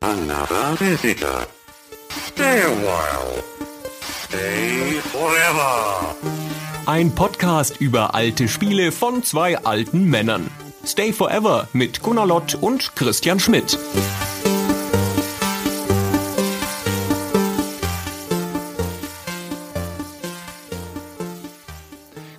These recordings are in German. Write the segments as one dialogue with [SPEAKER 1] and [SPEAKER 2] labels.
[SPEAKER 1] Another visitor. Stay a while. Stay forever.
[SPEAKER 2] Ein Podcast über alte Spiele von zwei alten Männern. Stay Forever mit Gunnar Lott und Christian Schmidt.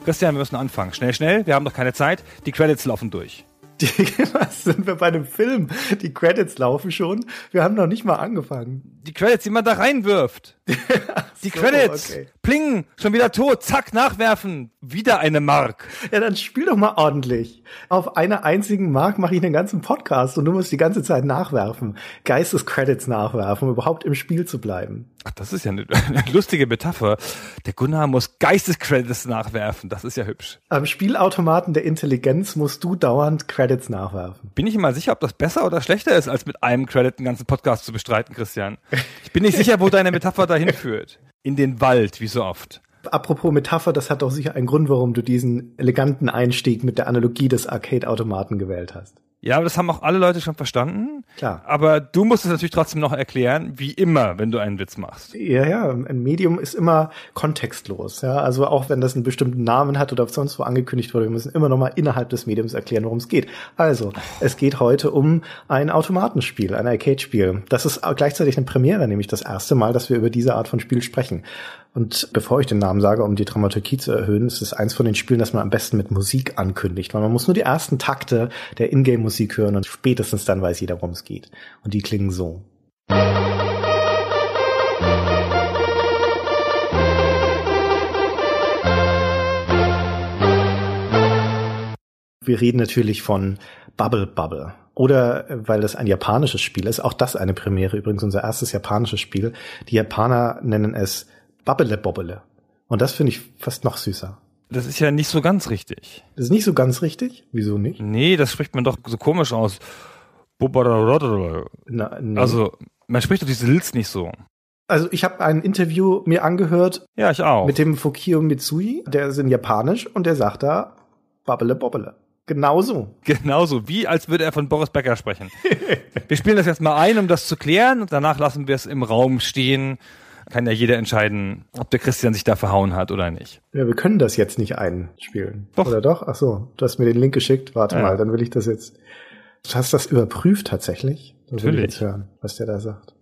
[SPEAKER 3] Christian, wir müssen anfangen. Schnell, schnell, wir haben doch keine Zeit. Die Credits laufen durch.
[SPEAKER 4] Die, was sind wir bei einem Film? Die Credits laufen schon. Wir haben noch nicht mal angefangen.
[SPEAKER 3] Die Credits, die man da reinwirft. die
[SPEAKER 4] so,
[SPEAKER 3] Credits.
[SPEAKER 4] okay.
[SPEAKER 3] Pling, schon wieder tot. Zack, nachwerfen. Wieder eine Mark.
[SPEAKER 4] Ja, dann spiel doch mal ordentlich. Auf einer einzigen Mark mache ich einen ganzen Podcast und du musst die ganze Zeit nachwerfen. Geistescredits nachwerfen, um überhaupt im Spiel zu bleiben.
[SPEAKER 3] Ach, das ist ja eine, eine lustige Metapher. Der Gunnar muss Geistescredits nachwerfen. Das ist ja hübsch.
[SPEAKER 4] Am Spielautomaten der Intelligenz musst du dauernd Credits nachwerfen.
[SPEAKER 3] Bin ich immer sicher, ob das besser oder schlechter ist, als mit einem Credit einen ganzen Podcast zu bestreiten, Christian. Ich bin nicht sicher, wo deine Metapher dahin führt. In den Wald, wie so oft.
[SPEAKER 4] Apropos Metapher, das hat doch sicher einen Grund, warum du diesen eleganten Einstieg mit der Analogie des Arcade-Automaten gewählt hast.
[SPEAKER 3] Ja, aber das haben auch alle Leute schon verstanden.
[SPEAKER 4] Klar.
[SPEAKER 3] Aber du musst es natürlich trotzdem noch erklären, wie immer, wenn du einen Witz machst.
[SPEAKER 4] Ja, ja, ein Medium ist immer kontextlos. Ja, also auch wenn das einen bestimmten Namen hat oder sonst wo angekündigt wurde, wir müssen immer noch mal innerhalb des Mediums erklären, worum es geht. Also, es geht heute um ein Automatenspiel, ein Arcade-Spiel. Das ist gleichzeitig eine Premiere, nämlich das erste Mal, dass wir über diese Art von Spiel sprechen. Und bevor ich den Namen sage, um die Dramaturgie zu erhöhen, ist es eins von den Spielen, das man am besten mit Musik ankündigt, weil man muss nur die ersten Takte der Ingame-Musik hören und spätestens dann weiß jeder, worum es geht. Und die klingen so. Wir reden natürlich von Bubble Bubble. Oder äh, weil das ein japanisches Spiel ist, auch das eine Premiere, übrigens unser erstes japanisches Spiel. Die Japaner nennen es Bubble Bobble. Und das finde ich fast noch süßer.
[SPEAKER 3] Das ist ja nicht so ganz richtig.
[SPEAKER 4] Das ist nicht so ganz richtig. Wieso nicht?
[SPEAKER 3] Nee, das spricht man doch so komisch aus.
[SPEAKER 4] Na, nee.
[SPEAKER 3] Also, man spricht doch diese Lils nicht so.
[SPEAKER 4] also ich habe ein Interview mir angehört
[SPEAKER 3] Ja, ich auch.
[SPEAKER 4] mit dem Fukio Mitsui, der ist in Japanisch und der sagt da Bubble Bobble. Genauso.
[SPEAKER 3] Genauso, wie als würde er von Boris Becker sprechen. wir spielen das jetzt mal ein, um das zu klären, und danach lassen wir es im Raum stehen kann ja jeder entscheiden, ob der Christian sich da verhauen hat oder nicht.
[SPEAKER 4] Ja, wir können das jetzt nicht einspielen.
[SPEAKER 3] Doch.
[SPEAKER 4] Oder doch? Ach so, du hast mir den Link geschickt. Warte
[SPEAKER 3] ja.
[SPEAKER 4] mal, dann will ich das jetzt. Du hast das überprüft tatsächlich? Dann Natürlich. Will ich jetzt hören, was der da sagt.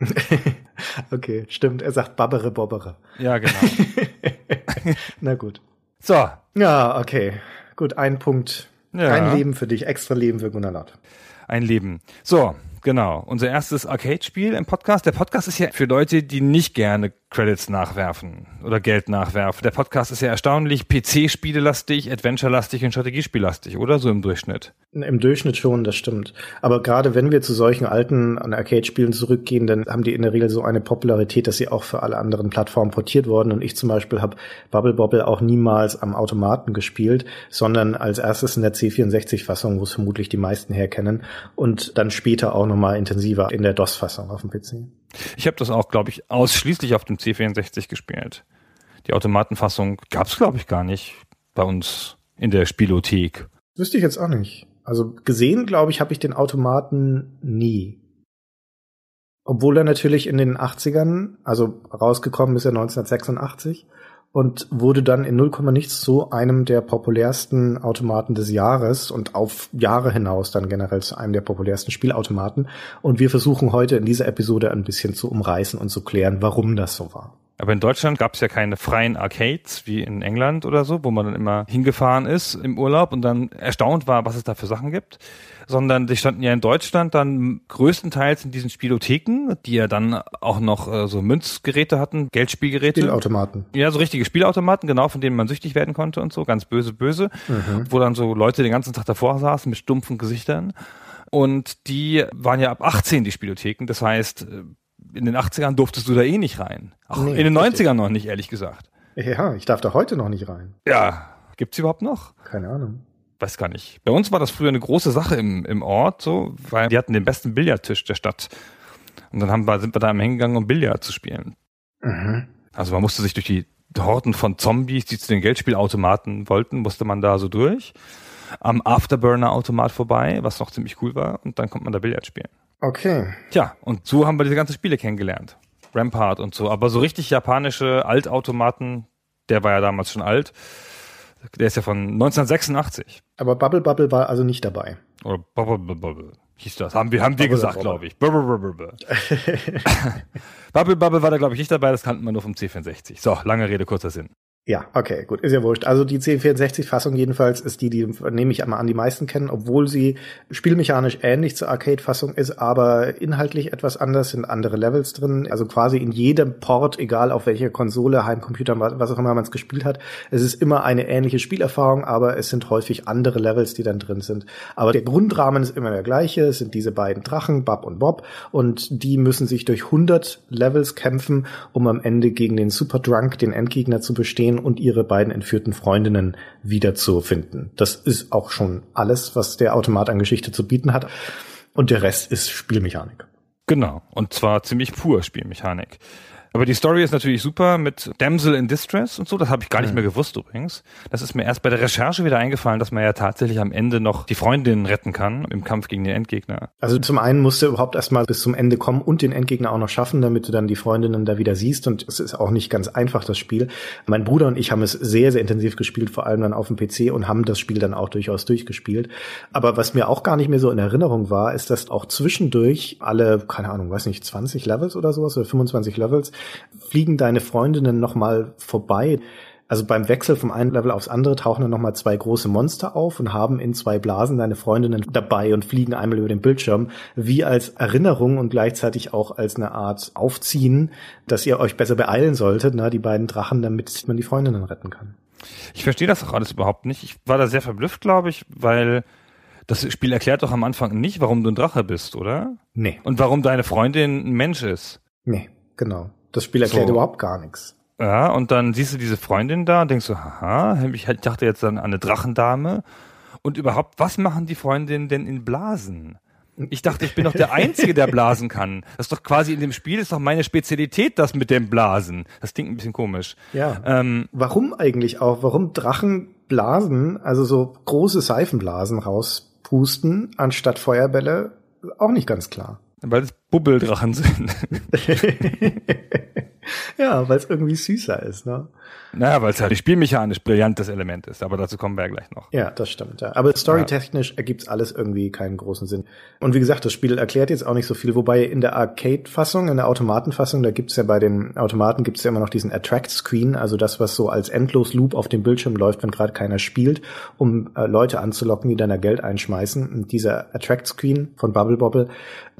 [SPEAKER 4] okay, stimmt. Er sagt Babbere Bobbere.
[SPEAKER 3] Ja, genau.
[SPEAKER 4] Na gut.
[SPEAKER 3] So.
[SPEAKER 4] Ja, okay. Gut, ein Punkt.
[SPEAKER 3] Ja.
[SPEAKER 4] Ein Leben für dich, extra Leben für Gunnar Lott
[SPEAKER 3] ein Leben. So, genau. Unser erstes Arcade-Spiel im Podcast. Der Podcast ist ja für Leute, die nicht gerne Credits nachwerfen oder Geld nachwerfen. Der Podcast ist ja erstaunlich PC-spielelastig, Adventure-lastig und Strategiespiellastig, oder? So im Durchschnitt.
[SPEAKER 4] Im Durchschnitt schon, das stimmt. Aber gerade wenn wir zu solchen alten Arcade-Spielen zurückgehen, dann haben die in der Regel so eine Popularität, dass sie auch für alle anderen Plattformen portiert wurden. Und ich zum Beispiel habe Bubble Bobble auch niemals am Automaten gespielt, sondern als erstes in der C64-Fassung, wo es vermutlich die meisten herkennen, und dann später auch nochmal intensiver in der DOS-Fassung auf dem PC.
[SPEAKER 3] Ich habe das auch, glaube ich, ausschließlich auf dem C64 gespielt. Die Automatenfassung gab's, glaube ich, gar nicht bei uns in der Spielothek.
[SPEAKER 4] Wüsste ich jetzt auch nicht. Also gesehen, glaube ich, habe ich den Automaten nie. Obwohl er natürlich in den 80ern, also rausgekommen ist er 1986 und wurde dann in 0, nichts zu einem der populärsten Automaten des Jahres und auf Jahre hinaus dann generell zu einem der populärsten Spielautomaten. Und wir versuchen heute in dieser Episode ein bisschen zu umreißen und zu klären, warum das so war.
[SPEAKER 3] Aber in Deutschland gab's ja keine freien Arcades wie in England oder so, wo man dann immer hingefahren ist im Urlaub und dann erstaunt war, was es da für Sachen gibt, sondern die standen ja in Deutschland dann größtenteils in diesen Spielotheken, die ja dann auch noch äh, so Münzgeräte hatten, Geldspielgeräte.
[SPEAKER 4] Spielautomaten.
[SPEAKER 3] Ja, so richtige Spielautomaten, genau, von denen man süchtig werden konnte und so, ganz böse, böse, wo dann so Leute den ganzen Tag davor saßen mit stumpfen Gesichtern. Und die waren ja ab 18 die Spielotheken, das heißt, äh, in den 80ern durftest du da eh nicht rein. Auch
[SPEAKER 4] Nee,
[SPEAKER 3] in den
[SPEAKER 4] richtig.
[SPEAKER 3] 90ern noch nicht, ehrlich gesagt.
[SPEAKER 4] Ja, ich darf da heute noch nicht rein.
[SPEAKER 3] Ja, gibt's überhaupt noch?
[SPEAKER 4] Keine Ahnung.
[SPEAKER 3] Weiß gar nicht. Bei uns war das früher eine große Sache im, im Ort, so, weil die hatten den besten Billardtisch der Stadt. Und dann haben wir, sind wir da hingegangen, um Billard zu spielen.
[SPEAKER 4] Mhm.
[SPEAKER 3] Also man musste sich durch die Horden von Zombies, die zu den Geldspielautomaten wollten, musste man da so durch. am Afterburner-Automat vorbei, was noch ziemlich cool war, und dann kommt man da Billard spielen.
[SPEAKER 4] Okay.
[SPEAKER 3] Tja, und so haben wir diese ganzen Spiele kennengelernt. Rampart und so. Aber so richtig japanische Altautomaten, der war ja damals schon alt. Der ist ja von 1986.
[SPEAKER 4] Aber Bubble Bubble war also nicht dabei.
[SPEAKER 3] Oder Bubble Bubble Bubble hieß das. Haben wir, haben wir gesagt, glaube ich. Bubble Bubble Bubble. Bubble Bubble war da, glaube ich, nicht dabei. Das kannten wir nur vom C64. So, lange Rede, kurzer Sinn.
[SPEAKER 4] Ja, okay, gut, ist ja wurscht. Also die C64-Fassung jedenfalls ist die, die nehme ich einmal an, die meisten kennen, obwohl sie spielmechanisch ähnlich zur Arcade-Fassung ist, aber inhaltlich etwas anders, sind andere Levels drin. Also quasi in jedem Port, egal auf welcher Konsole, Heimcomputer, was auch immer man es gespielt hat, es ist immer eine ähnliche Spielerfahrung, aber es sind häufig andere Levels, die dann drin sind. Aber der Grundrahmen ist immer der gleiche, es sind diese beiden Drachen, Bab und Bob, und die müssen sich durch 100 Levels kämpfen, um am Ende gegen den Super Drunk, den Endgegner, zu bestehen und ihre beiden entführten Freundinnen wiederzufinden. Das ist auch schon alles, was der Automat an Geschichte zu bieten hat. Und der Rest ist Spielmechanik.
[SPEAKER 3] Genau. Und zwar ziemlich pur Spielmechanik. Aber die Story ist natürlich super mit Damsel in Distress und so. Das habe ich gar nicht mehr gewusst übrigens. Das ist mir erst bei der Recherche wieder eingefallen, dass man ja tatsächlich am Ende noch die Freundin retten kann im Kampf gegen den Endgegner.
[SPEAKER 4] Also zum einen musst du überhaupt erstmal bis zum Ende kommen und den Endgegner auch noch schaffen, damit du dann die Freundinnen da wieder siehst. Und es ist auch nicht ganz einfach, das Spiel. Mein Bruder und ich haben es sehr, sehr intensiv gespielt, vor allem dann auf dem PC und haben das Spiel dann auch durchaus durchgespielt. Aber was mir auch gar nicht mehr so in Erinnerung war, ist, dass auch zwischendurch alle, keine Ahnung, weiß nicht, 20 Levels oder sowas oder 25 Levels, fliegen deine Freundinnen nochmal vorbei. Also beim Wechsel vom einen Level aufs andere tauchen dann nochmal zwei große Monster auf und haben in zwei Blasen deine Freundinnen dabei und fliegen einmal über den Bildschirm, wie als Erinnerung und gleichzeitig auch als eine Art Aufziehen, dass ihr euch besser beeilen solltet, na, die beiden Drachen, damit man die Freundinnen retten kann.
[SPEAKER 3] Ich verstehe das auch alles überhaupt nicht. Ich war da sehr verblüfft, glaube ich, weil das Spiel erklärt doch am Anfang nicht, warum du ein Drache bist, oder?
[SPEAKER 4] Nee,
[SPEAKER 3] Und warum deine Freundin ein Mensch ist.
[SPEAKER 4] nee, genau. Das Spiel erklärt
[SPEAKER 3] So.
[SPEAKER 4] überhaupt gar nichts.
[SPEAKER 3] Ja, und dann siehst du diese Freundin da und denkst so, haha, ich dachte jetzt an eine Drachendame. Und überhaupt, was machen die Freundinnen denn in Blasen? Ich dachte, ich bin doch der Einzige, der blasen kann. Das ist doch quasi in dem Spiel, ist doch meine Spezialität, das mit dem Blasen. Das klingt ein bisschen komisch.
[SPEAKER 4] Ja.
[SPEAKER 3] Ähm,
[SPEAKER 4] Warum eigentlich auch? Warum Drachen blasen, also so große Seifenblasen rauspusten, anstatt Feuerbälle? Auch nicht ganz klar.
[SPEAKER 3] Weil es Bubbeldrachen sind.
[SPEAKER 4] ja, weil es irgendwie süßer ist, ne?
[SPEAKER 3] Naja, weil es halt spielmechanisch brillantes Element ist. Aber dazu kommen wir ja gleich noch.
[SPEAKER 4] Ja, das stimmt. Ja. Aber storytechnisch ergibt's alles irgendwie keinen großen Sinn. Und wie gesagt, das Spiel erklärt jetzt auch nicht so viel, wobei in der Arcade-Fassung, in der Automatenfassung, da gibt's ja bei den Automaten gibt's ja immer noch diesen Attract-Screen, also das, was so als Endlos-Loop auf dem Bildschirm läuft, wenn gerade keiner spielt, um äh, Leute anzulocken, die dann da Geld einschmeißen. Und dieser Attract-Screen von Bubble Bobble,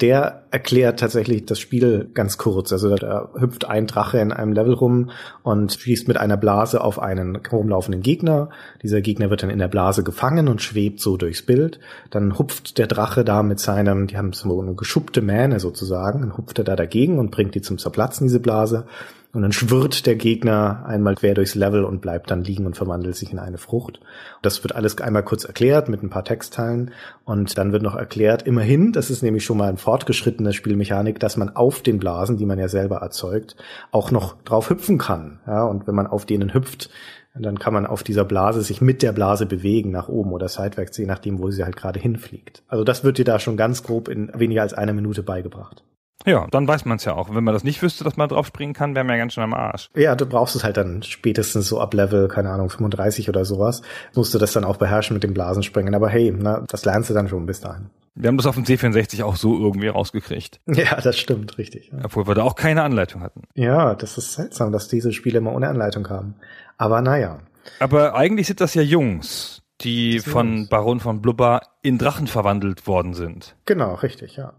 [SPEAKER 4] der erklärt tatsächlich das Spiel ganz kurz. Also da hüpft ein Drache in einem Level rum und schießt mit einer Blase auf einen rumlaufenden Gegner. Dieser Gegner wird dann in der Blase gefangen und schwebt so durchs Bild. Dann hupft der Drache da mit seinem, die haben so eine geschuppte Mähne sozusagen, dann hupft er da dagegen und bringt die zum Zerplatzen, diese Blase. Und dann schwirrt der Gegner einmal quer durchs Level und bleibt dann liegen und verwandelt sich in eine Frucht. Das wird alles einmal kurz erklärt mit ein paar Textteilen. Und dann wird noch erklärt, immerhin, das ist nämlich schon mal ein fortgeschrittene Spielmechanik, dass man auf den Blasen, die man ja selber erzeugt, auch noch drauf hüpfen kann. Ja, und wenn man auf denen hüpft, dann kann man auf dieser Blase sich mit der Blase bewegen, nach oben oder seitwärts, je nachdem, wo sie halt gerade hinfliegt. Also das wird dir da schon ganz grob in weniger als einer Minute beigebracht.
[SPEAKER 3] Ja, dann weiß man es ja auch. Wenn man das nicht wüsste, dass man drauf springen kann, wäre man ja ganz schön am Arsch.
[SPEAKER 4] Ja, du brauchst es halt dann spätestens so ab Level, keine Ahnung, 35 oder sowas. Musst du das dann auch beherrschen mit dem Blasenspringen. Aber hey, na, das lernst du dann schon bis dahin.
[SPEAKER 3] Wir haben das auf dem C64 auch so irgendwie rausgekriegt.
[SPEAKER 4] Ja, das stimmt, richtig. Ja.
[SPEAKER 3] Obwohl wir da auch keine Anleitung hatten.
[SPEAKER 4] Ja, das ist seltsam, dass diese Spiele immer ohne Anleitung haben. Aber naja.
[SPEAKER 3] Aber eigentlich sind das ja Jungs, die von. Baron von Blubber in Drachen verwandelt worden sind.
[SPEAKER 4] Genau, richtig, ja.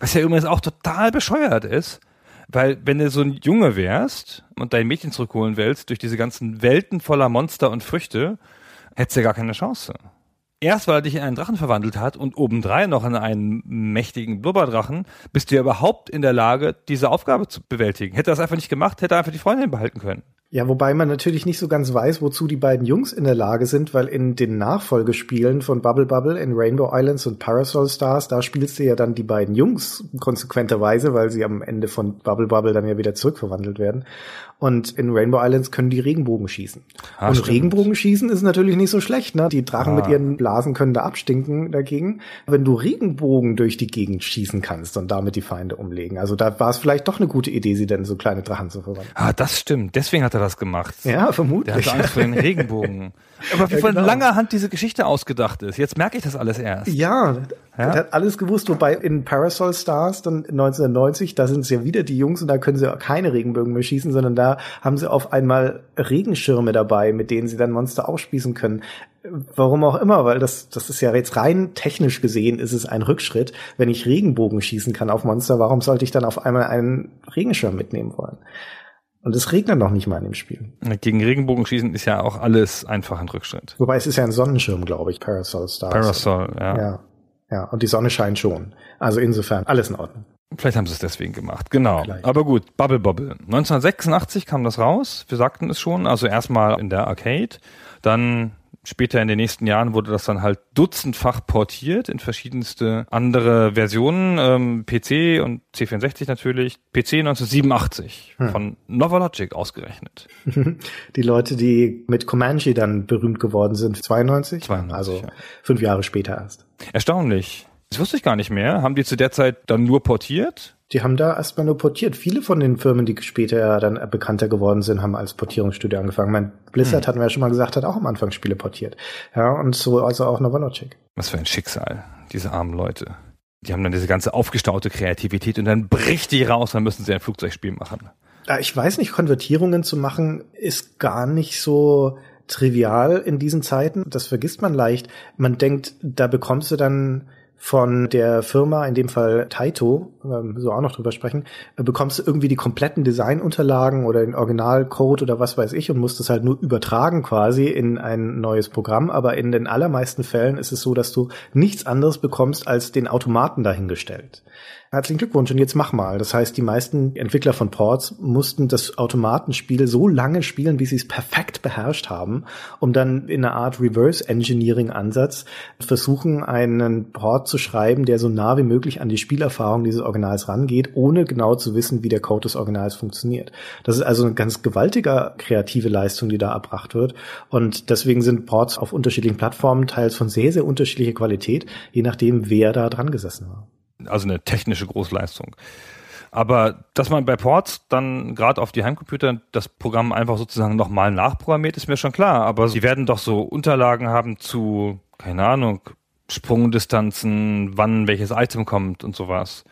[SPEAKER 3] Was ja übrigens auch total bescheuert ist, weil wenn du so ein Junge wärst und dein Mädchen zurückholen willst durch diese ganzen Welten voller Monster und Früchte, hättest du ja gar keine Chance. Erst weil er dich in einen Drachen verwandelt hat und obendrein noch in einen mächtigen Blubberdrachen, bist du ja überhaupt in der Lage, diese Aufgabe zu bewältigen. Hätte er das einfach nicht gemacht, hätte er einfach die Freundin behalten können.
[SPEAKER 4] Ja, wobei man natürlich nicht so ganz weiß, wozu die beiden Jungs in der Lage sind, weil in den Nachfolgespielen von Bubble Bubble in Rainbow Islands und Parasol Stars, da spielst du ja dann die beiden Jungs konsequenterweise, weil sie am Ende von Bubble Bubble dann ja wieder zurückverwandelt werden. Und in Rainbow Islands können die Regenbogen schießen.
[SPEAKER 3] Ah,
[SPEAKER 4] und
[SPEAKER 3] stimmt.
[SPEAKER 4] Regenbogen schießen ist natürlich nicht so schlecht, ne? Die Drachen
[SPEAKER 3] Ah.
[SPEAKER 4] mit ihren Blasen können da abstinken dagegen. Wenn du Regenbogen durch die Gegend schießen kannst und damit die Feinde umlegen. Also da war es vielleicht doch eine gute Idee, sie dann in so kleine Drachen zu verwandeln.
[SPEAKER 3] Ah, das stimmt. Deswegen hat er das gemacht.
[SPEAKER 4] Ja,
[SPEAKER 3] Der
[SPEAKER 4] vermutlich.
[SPEAKER 3] hatte Angst vor den Regenbogen. Aber wie
[SPEAKER 4] Ja,
[SPEAKER 3] von
[SPEAKER 4] genau.
[SPEAKER 3] langer Hand diese Geschichte ausgedacht ist. Jetzt merke ich das alles erst.
[SPEAKER 4] Ja,
[SPEAKER 3] Ja?
[SPEAKER 4] hat alles gewusst, wobei in Parasol Stars dann 1990, da sind es ja wieder die Jungs und da können sie auch keine Regenbögen mehr schießen, sondern da haben sie auf einmal Regenschirme dabei, mit denen sie dann Monster aufspießen können. Warum auch immer, weil das, das ist ja jetzt rein technisch gesehen, ist es ein Rückschritt. Wenn ich Regenbogen schießen kann auf Monster, warum sollte ich dann auf einmal einen Regenschirm mitnehmen wollen? Und es regnet noch nicht mal in dem Spiel.
[SPEAKER 3] Gegen Regenbogen schießen ist ja auch alles einfach ein Rückschritt.
[SPEAKER 4] Wobei es ist ja ein Sonnenschirm, glaube ich, Parasol Stars.
[SPEAKER 3] Parasol, ja.
[SPEAKER 4] Ja. Ja, und die Sonne scheint schon. Also insofern, alles in Ordnung.
[SPEAKER 3] Vielleicht haben sie es deswegen gemacht. Genau.
[SPEAKER 4] Vielleicht.
[SPEAKER 3] Aber gut, Bubble Bobble. 1986 kam das raus. Wir sagten es schon. Also erstmal in der Arcade. Dann später in den nächsten Jahren wurde das dann halt dutzendfach portiert in verschiedenste andere Versionen. Ähm, PC und C64 natürlich. PC 1987
[SPEAKER 4] Hm.
[SPEAKER 3] von Novalogic ausgerechnet.
[SPEAKER 4] Die Leute, die mit Comanche dann berühmt geworden sind, 92?
[SPEAKER 3] 92,
[SPEAKER 4] Also
[SPEAKER 3] ja.
[SPEAKER 4] fünf Jahre später erst.
[SPEAKER 3] Erstaunlich. Das wusste ich gar nicht mehr. Haben die zu der Zeit dann nur portiert?
[SPEAKER 4] Die haben da erstmal nur portiert. Viele von den Firmen, die später dann bekannter geworden sind, haben als Portierungsstudio angefangen. Mein Blizzard hatten wir ja schon mal gesagt, hat auch am Anfang Spiele portiert. Ja, und so also auch Novalogic.
[SPEAKER 3] Was für ein Schicksal, diese armen Leute. Die haben dann diese ganze aufgestaute Kreativität und dann bricht die raus, dann müssen sie ein Flugzeugspiel machen.
[SPEAKER 4] Ich weiß nicht, Konvertierungen zu machen ist gar nicht so trivial in diesen Zeiten. Das vergisst man leicht. Man denkt, da bekommst du dann von der Firma, in dem Fall Taito, ähm, so auch noch drüber sprechen, äh, bekommst du irgendwie die kompletten Designunterlagen oder den Originalcode oder was weiß ich und musst es halt nur übertragen quasi in ein neues Programm. Aber in den allermeisten Fällen ist es so, dass du nichts anderes bekommst als den Automaten dahingestellt. Herzlichen Glückwunsch und jetzt mach mal. Das heißt, die meisten Entwickler von Ports mussten das Automatenspiel so lange spielen, bis sie es perfekt beherrscht haben, um dann in einer Art Reverse Engineering Ansatz versuchen, einen Port zu schreiben, der so nah wie möglich an die Spielerfahrung dieses Originals rangeht, ohne genau zu wissen, wie der Code des Originals funktioniert. Das ist also eine ganz gewaltige kreative Leistung, die da erbracht wird. Und deswegen sind Ports auf unterschiedlichen Plattformen teils von sehr, sehr unterschiedlicher Qualität, je nachdem, wer da dran gesessen war.
[SPEAKER 3] Also eine technische Großleistung. Aber dass man bei Ports dann gerade auf die Heimcomputer das Programm einfach sozusagen nochmal nachprogrammiert, ist mir schon klar. Aber sie werden doch so Unterlagen haben zu, keine Ahnung, Sprungdistanzen, wann welches Item kommt und sowas.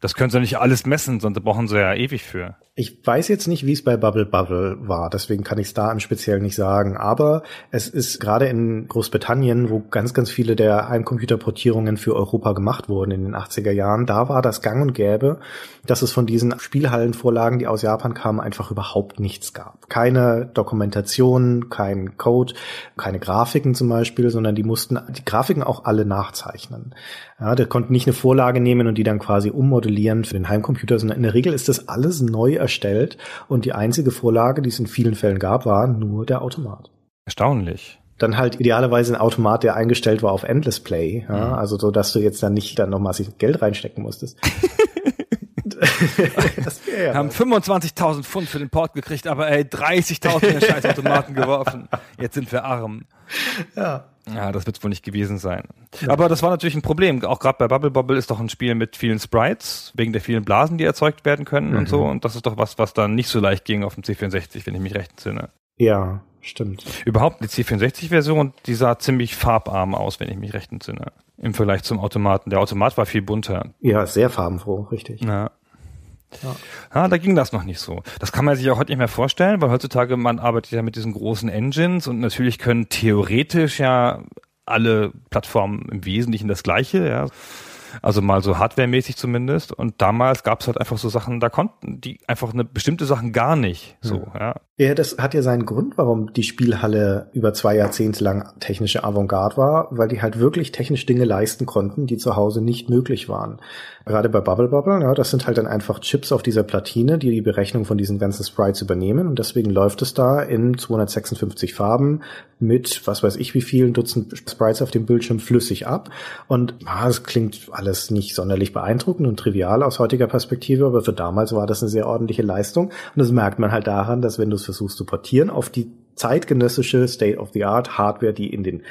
[SPEAKER 3] Das können sie nicht alles messen, sonst brauchen sie ja ewig für.
[SPEAKER 4] Ich weiß jetzt nicht, wie es bei Bubble Bubble war, deswegen kann ich es da im Speziellen nicht sagen. Aber es ist gerade in Großbritannien, wo ganz, ganz viele der Heimcomputerportierungen für Europa gemacht wurden in den 80er Jahren, da war das gang und gäbe, dass es von diesen Spielhallenvorlagen, die aus Japan kamen, einfach überhaupt nichts gab. Keine Dokumentation, kein Code, keine Grafiken zum Beispiel, sondern die mussten die Grafiken auch alle nachzeichnen. Ja, der konnte nicht eine Vorlage nehmen und die dann quasi ummodellieren für den Heimcomputer, sondern in der Regel ist das alles neu erstellt und die einzige Vorlage, die es in vielen Fällen gab, war nur der Automat.
[SPEAKER 3] Erstaunlich.
[SPEAKER 4] Dann halt idealerweise ein Automat, der eingestellt war auf Endless Play, ja, also so, dass du jetzt dann nicht dann noch massig Geld reinstecken musstest. ja
[SPEAKER 3] haben 25.000 Pfund für den Port gekriegt, aber ey, 30.000 in den scheiß Automaten geworfen. Jetzt sind wir arm.
[SPEAKER 4] ja.
[SPEAKER 3] Ja, das wird wohl nicht gewesen sein. Aber das war natürlich ein Problem. Auch gerade bei Bubble Bobble ist doch ein Spiel mit vielen Sprites, wegen der vielen Blasen, die erzeugt werden können und so. Und das ist doch was, was dann nicht so leicht ging auf dem C64, wenn ich mich recht entsinne.
[SPEAKER 4] ja, stimmt.
[SPEAKER 3] Überhaupt die C64-Version, die sah ziemlich farbarm aus, wenn ich mich recht entsinne. Im Vergleich zum Automaten. Der Automat war viel bunter.
[SPEAKER 4] Ja, sehr farbenfroh, richtig.
[SPEAKER 3] Ja. Ja. da ging das noch nicht so. Das kann man sich auch heute nicht mehr vorstellen, weil heutzutage man arbeitet ja mit diesen großen Engines und natürlich können theoretisch ja alle Plattformen im Wesentlichen das Gleiche, ja. Also mal so hardwaremäßig zumindest. Und damals gab es halt einfach so Sachen, da konnten die einfach eine bestimmte Sachen gar nicht. So,
[SPEAKER 4] Hm.
[SPEAKER 3] ja.
[SPEAKER 4] Ja, das hat ja seinen Grund, warum die Spielhalle über zwei Jahrzehnte lang technische Avantgarde war, weil die halt wirklich technisch Dinge leisten konnten, die zu Hause nicht möglich waren. Gerade bei Bubble Bubble, ja, das sind halt dann einfach Chips auf dieser Platine, die die Berechnung von diesen ganzen Sprites übernehmen und deswegen läuft es da in 256 Farben mit, was weiß ich wie vielen Dutzend Sprites auf dem Bildschirm flüssig ab und ah, klingt alles nicht sonderlich beeindruckend und trivial aus heutiger Perspektive, aber für damals war das eine sehr ordentliche Leistung und das merkt man halt daran, dass wenn du es versuchst zu portieren auf die zeitgenössische State-of-the-Art Hardware, die in den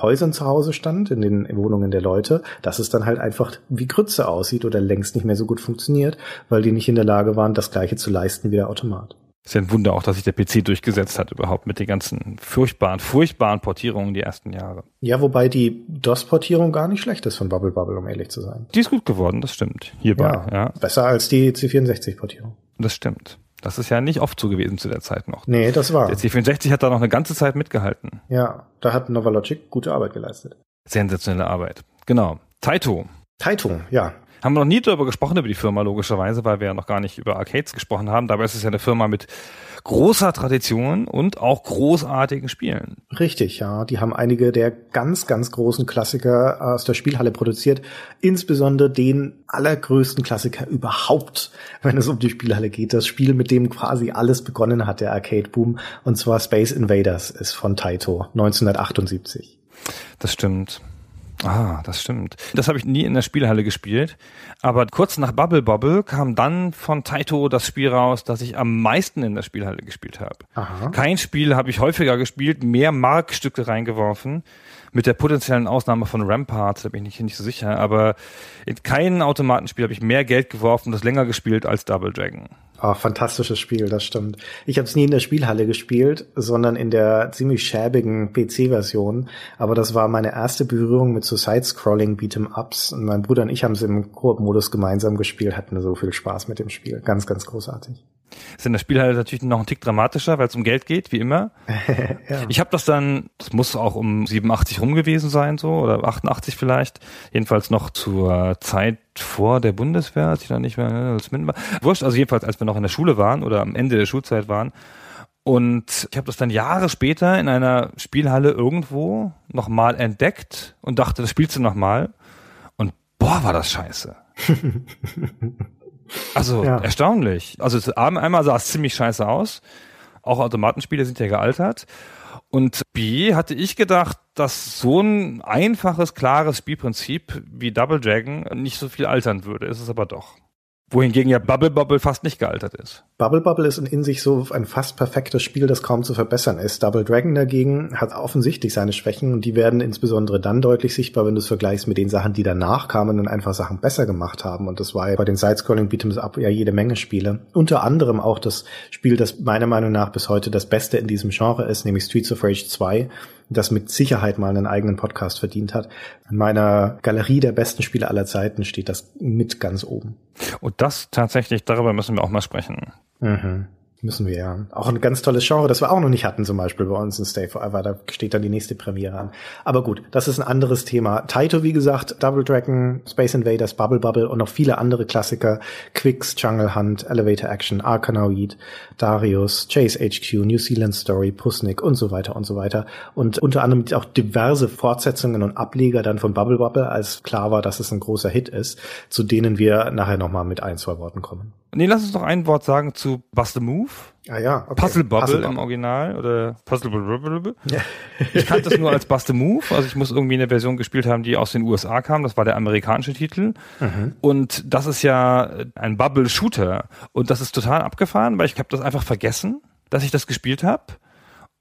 [SPEAKER 4] Häusern zu Hause stand, in den Wohnungen der Leute, dass es dann halt einfach wie Grütze aussieht oder längst nicht mehr so gut funktioniert, weil die nicht in der Lage waren, das gleiche zu leisten wie der Automat.
[SPEAKER 3] Ist ja ein Wunder auch, dass sich der PC durchgesetzt hat überhaupt mit den ganzen furchtbaren, furchtbaren Portierungen die ersten Jahre.
[SPEAKER 4] Ja, wobei die DOS-Portierung gar nicht schlecht ist von Bubble Bubble, um ehrlich zu sein.
[SPEAKER 3] Die ist gut geworden, das stimmt. Hierbei, ja.
[SPEAKER 4] Besser als die C64-Portierung.
[SPEAKER 3] Das stimmt. Das ist ja nicht oft so gewesen zu der Zeit noch.
[SPEAKER 4] Nee, das war.
[SPEAKER 3] Der C64 hat da noch eine ganze Zeit mitgehalten.
[SPEAKER 4] Ja, da hat Novalogic gute Arbeit geleistet.
[SPEAKER 3] Sensationelle Arbeit. Genau. Taito.
[SPEAKER 4] Taito, ja.
[SPEAKER 3] Haben wir noch nie darüber gesprochen, über die Firma, logischerweise, weil wir ja noch gar nicht über Arcades gesprochen haben. Dabei ist es ja eine Firma mit großer Tradition und auch großartigen Spielen.
[SPEAKER 4] Richtig, ja. Die haben einige der ganz, ganz großen Klassiker aus der Spielhalle produziert. Insbesondere den allergrößten Klassiker überhaupt, wenn es um die Spielhalle geht. Das Spiel, mit dem quasi alles begonnen hat, der Arcade-Boom. Und zwar Space Invaders ist von Taito, 1978.
[SPEAKER 3] Das stimmt. Ah, das stimmt. Das habe ich nie in der Spielhalle gespielt. Aber kurz nach Bubble Bobble kam dann von Taito das Spiel raus, das ich am meisten in der Spielhalle gespielt habe.
[SPEAKER 4] Aha.
[SPEAKER 3] Kein Spiel habe ich häufiger gespielt, mehr Markstücke reingeworfen. Mit der potenziellen Ausnahme von Rampart, da bin ich nicht so sicher. Aber in keinem Automatenspiel habe ich mehr Geld geworfen, das länger gespielt als Double Dragon.
[SPEAKER 4] Ah, fantastisches Spiel, das stimmt. Ich habe es nie in der Spielhalle gespielt, sondern in der ziemlich schäbigen PC-Version. Aber das war meine erste Berührung mit so Side-Scrolling Beat'em-Ups. Und mein Bruder und ich haben es im Koop-Modus gemeinsam gespielt, hatten so viel Spaß mit dem Spiel. Ganz, ganz großartig.
[SPEAKER 3] Ist in der Spielhalle natürlich noch ein Tick dramatischer, weil es um Geld geht, wie immer.
[SPEAKER 4] Ja.
[SPEAKER 3] Ich habe das dann, das muss auch um 87 rum gewesen sein, so, oder 88 vielleicht. Jedenfalls noch zur Zeit vor der Bundeswehr, als ich dann nicht mehr als Minden war. Wurscht, also jedenfalls, als wir noch in der Schule waren oder am Ende der Schulzeit waren. Und ich habe das dann Jahre später in einer Spielhalle irgendwo nochmal entdeckt und dachte, das spielst du nochmal. Und boah, war das scheiße. Also
[SPEAKER 4] Ja.
[SPEAKER 3] erstaunlich. Also einmal sah es ziemlich scheiße aus. Auch Automatenspiele sind ja gealtert. Und B hatte ich gedacht, dass so ein einfaches, klares Spielprinzip wie Double Dragon nicht so viel altern würde. Ist es aber doch. Wohingegen ja Bubble Bubble fast nicht gealtert ist.
[SPEAKER 4] Bubble Bubble ist in sich so ein fast perfektes Spiel, das kaum zu verbessern ist. Double Dragon dagegen hat offensichtlich seine Schwächen und die werden insbesondere dann deutlich sichtbar, wenn du es vergleichst mit den Sachen, die danach kamen und einfach Sachen besser gemacht haben. Und das war ja bei den Sidescrolling Beat'ems Up ja jede Menge Spiele. Unter anderem auch das Spiel, das meiner Meinung nach bis heute das Beste in diesem Genre ist, nämlich Streets of Rage 2 das mit Sicherheit mal einen eigenen Podcast verdient hat. In meiner Galerie der besten Spiele aller Zeiten steht das mit ganz oben.
[SPEAKER 3] Und das tatsächlich, darüber müssen wir auch mal sprechen.
[SPEAKER 4] Mhm. Müssen wir ja. Auch ein ganz tolles Genre, das wir auch noch nicht hatten, zum Beispiel bei uns in Stay Forever. Da steht dann die nächste Premiere an. Aber gut, das ist ein anderes Thema. Taito, wie gesagt, Double Dragon, Space Invaders, Bubble Bubble und noch viele andere Klassiker. Quicks, Jungle Hunt, Elevator Action, Arkanoid, Darius, Chase HQ, New Zealand Story, Pusnik und so weiter und so weiter. Und unter anderem auch diverse Fortsetzungen und Ableger dann von Bubble Bubble, als klar war, dass es ein großer Hit ist, zu denen wir nachher nochmal mit ein, zwei Worten kommen.
[SPEAKER 3] Nee, lass uns noch ein Wort sagen zu Bust the Move.
[SPEAKER 4] Ah ja, okay.
[SPEAKER 3] Puzzle Bubble
[SPEAKER 4] Puzzle
[SPEAKER 3] im Original oder Puzzle Bubble. Ich kannte es nur als Bust the Move, also ich muss irgendwie eine Version gespielt haben, die aus den USA kam. Das war der amerikanische Titel. Und das ist ja ein Bubble Shooter und das ist total abgefahren, weil ich habe das einfach vergessen, dass ich das gespielt habe.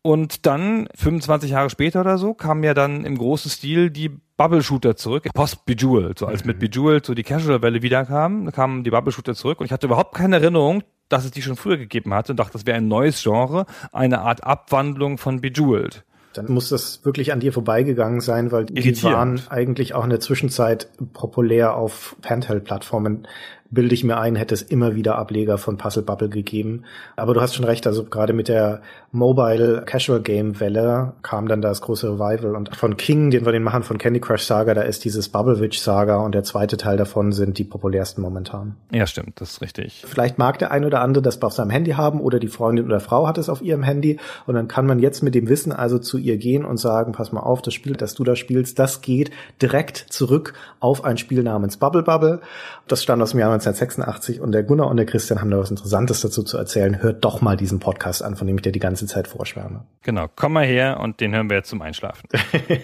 [SPEAKER 3] Und dann, 25 Jahre später oder so, kamen ja dann im großen Stil die Bubble-Shooter zurück, post-Bejeweled, so als mit Bejeweled so die Casual-Welle wiederkam, kamen die Bubble-Shooter zurück und ich hatte überhaupt keine Erinnerung, dass es die schon früher gegeben hatte und dachte, das wäre ein neues Genre, eine Art Abwandlung von Bejeweled.
[SPEAKER 4] Dann muss das wirklich an dir vorbeigegangen sein, weil die
[SPEAKER 3] Irritierend.
[SPEAKER 4] waren eigentlich auch in der Zwischenzeit populär auf Handheld-Plattformen. bilde ich mir ein, hätte es immer wieder Ableger von Puzzle Bubble gegeben. Aber du hast schon recht, also gerade mit der Mobile Casual Game Welle kam dann das große Revival und von King, den wir den machen von Candy Crush Saga, da ist dieses Bubble Witch Saga und der zweite Teil davon sind die populärsten momentan.
[SPEAKER 3] Ja, stimmt, das ist richtig.
[SPEAKER 4] Vielleicht mag der ein oder andere das auf seinem Handy haben oder die Freundin oder Frau hat es auf ihrem Handy und dann kann man jetzt mit dem Wissen also zu ihr gehen und sagen, pass mal auf, das Spiel, das du da spielst, das geht direkt zurück auf ein Spiel namens Bubble Bubble. Das stammt aus dem Jahr 1986 und der Gunnar und der Christian haben da was Interessantes dazu zu erzählen. Hört doch mal diesen Podcast an, von dem ich dir die ganze Zeit vorschwärme.
[SPEAKER 3] Genau, komm mal her und den hören wir jetzt zum Einschlafen.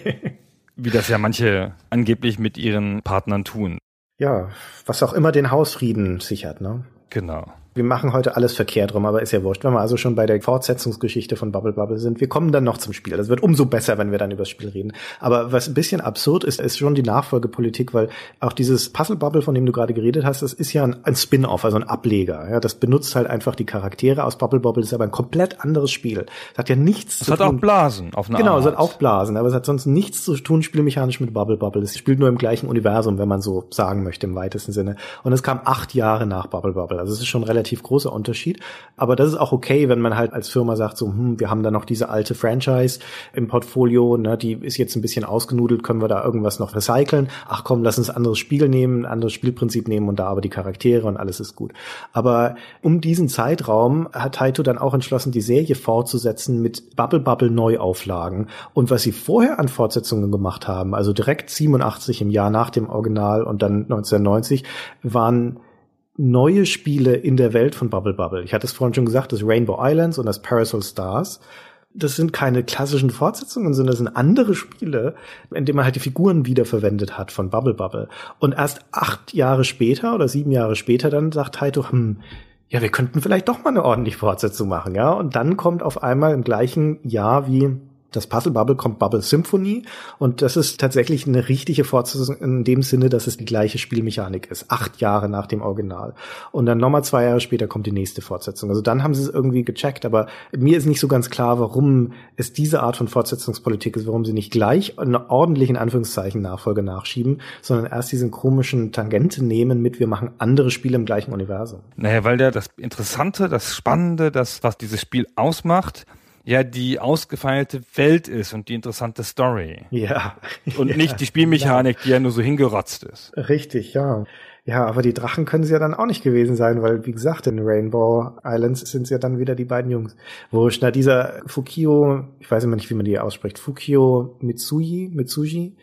[SPEAKER 3] Wie das ja manche angeblich mit ihren Partnern tun.
[SPEAKER 4] Ja, was auch immer den Hausfrieden sichert, ne?
[SPEAKER 3] Genau.
[SPEAKER 4] Wir machen heute alles verkehrt rum, aber ist ja wurscht. Wenn wir also schon bei der Fortsetzungsgeschichte von Bubble Bubble sind, wir kommen dann noch zum Spiel. Das wird umso besser, wenn wir dann über das Spiel reden. Aber was ein bisschen absurd ist, ist schon die Nachfolgepolitik, weil auch dieses Puzzle Bubble, von dem du gerade geredet hast, das ist ja ein, ein Spin-off, also ein Ableger. Ja, das benutzt halt einfach die Charaktere aus Bubble Bubble, das ist aber ein komplett anderes Spiel. Das hat ja nichts
[SPEAKER 3] Es
[SPEAKER 4] zu
[SPEAKER 3] hat
[SPEAKER 4] tun.
[SPEAKER 3] auch Blasen auf eine
[SPEAKER 4] Genau, es hat auch Blasen, aber es hat sonst nichts zu tun spielmechanisch mit Bubble Bubble. Es spielt nur im gleichen Universum, wenn man so sagen möchte, im weitesten Sinne. Und es kam acht Jahre nach Bubble Bubble. Also es ist schon ein relativ großer Unterschied. Aber das ist auch okay, wenn man halt als Firma sagt, so, hm, wir haben da noch diese alte Franchise im Portfolio, ne, die ist jetzt ein bisschen ausgenudelt, können wir da irgendwas noch recyceln? Ach komm, lass uns ein anderes Spiel nehmen, ein anderes Spielprinzip nehmen und da aber die Charaktere und alles ist gut. Aber um diesen Zeitraum hat Taito dann auch entschlossen, die Serie fortzusetzen mit Bubble Bubble Neuauflagen. Und was sie vorher an Fortsetzungen gemacht haben, also direkt 87 im Jahr nach dem Original und dann 1990, waren neue Spiele in der Welt von Bubble Bubble. Ich hatte es vorhin schon gesagt, das Rainbow Islands und das Parasol Stars. Das sind keine klassischen Fortsetzungen, sondern das sind andere Spiele, in denen man halt die Figuren wiederverwendet hat von Bubble Bubble. Und erst acht Jahre später oder sieben Jahre später dann sagt Taito, hm, ja, wir könnten vielleicht doch mal eine ordentliche Fortsetzung machen, ja. Und dann kommt auf einmal im gleichen Jahr wie das Puzzle Bubble kommt Bubble Symphony und das ist tatsächlich eine richtige Fortsetzung in dem Sinne, dass es die gleiche Spielmechanik ist. Acht Jahre nach dem Original. Und dann nochmal zwei Jahre später kommt die nächste Fortsetzung. Also dann haben sie es irgendwie gecheckt, aber mir ist nicht so ganz klar, warum es diese Art von Fortsetzungspolitik ist, warum sie nicht gleich eine ordentliche, in Anführungszeichen, Nachfolge nachschieben, sondern erst diesen komischen Tangente nehmen mit, wir machen andere Spiele im gleichen Universum.
[SPEAKER 3] Naja, weil der das Interessante, das Spannende, das, was dieses Spiel ausmacht, ja die ausgefeilte Welt ist und die interessante Story.
[SPEAKER 4] Ja.
[SPEAKER 3] Und
[SPEAKER 4] ja,
[SPEAKER 3] nicht die Spielmechanik, die ja nur so hingerotzt ist.
[SPEAKER 4] Richtig, ja. Ja, aber die Drachen können sie ja dann auch nicht gewesen sein, weil, wie gesagt, in Rainbow Islands sind es ja dann wieder die beiden Jungs. Wurscht, na, dieser Fukio, ich weiß immer nicht, wie man die ausspricht, Fukio Mitsuyi, Mitsuji,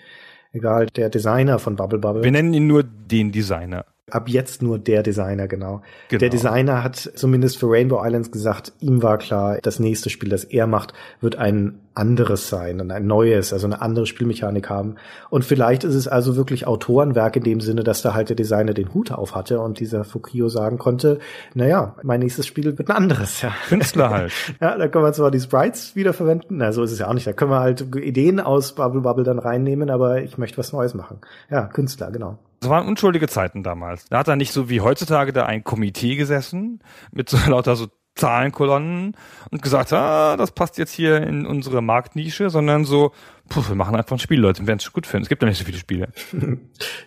[SPEAKER 4] egal, der Designer von Bubble Bubble.
[SPEAKER 3] Wir nennen ihn nur den Designer.
[SPEAKER 4] Ab jetzt nur der Designer, genau.
[SPEAKER 3] Genau.
[SPEAKER 4] Der Designer hat zumindest für Rainbow Islands gesagt, ihm war klar, das nächste Spiel, das er macht, wird ein anderes sein und ein neues, also eine andere Spielmechanik haben. Und vielleicht ist es also wirklich Autorenwerk in dem Sinne, dass da halt der Designer den Hut auf hatte und dieser Fukio sagen konnte, naja, mein nächstes Spiel wird ein anderes, ja.
[SPEAKER 3] Künstler halt.
[SPEAKER 4] Ja, da können wir zwar die Sprites wiederverwenden, na, so ist es ja auch nicht. Da können wir halt Ideen aus Bubble Bubble dann reinnehmen, aber ich möchte was Neues machen. Ja, Künstler, genau.
[SPEAKER 3] Das waren unschuldige Zeiten damals. Da hat er nicht so wie heutzutage da ein Komitee gesessen mit so lauter so Zahlenkolonnen und gesagt, ah, das passt jetzt hier in unsere Marktnische, sondern so, puh, wir machen einfach ein Spiel, Leute, wir werden es gut finden. Es gibt ja nicht so viele Spiele.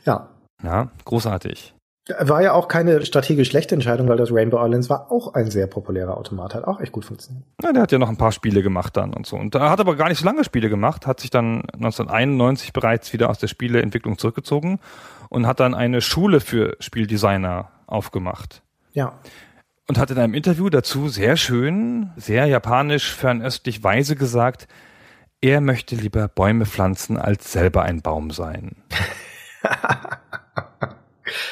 [SPEAKER 4] Ja,
[SPEAKER 3] Ja, großartig.
[SPEAKER 4] War ja auch keine strategisch schlechte Entscheidung, weil das Rainbow Islands war auch ein sehr populärer Automat, hat auch echt gut funktioniert.
[SPEAKER 3] Ja, der hat ja noch ein paar Spiele gemacht dann und so. Und er hat aber gar nicht so lange Spiele gemacht, hat sich dann 1991 bereits wieder aus der Spieleentwicklung zurückgezogen und hat dann eine Schule für Spieldesigner aufgemacht.
[SPEAKER 4] Ja.
[SPEAKER 3] Und hat in einem Interview dazu sehr schön, sehr japanisch, fernöstlich weise gesagt, er möchte lieber Bäume pflanzen, als selber ein Baum sein.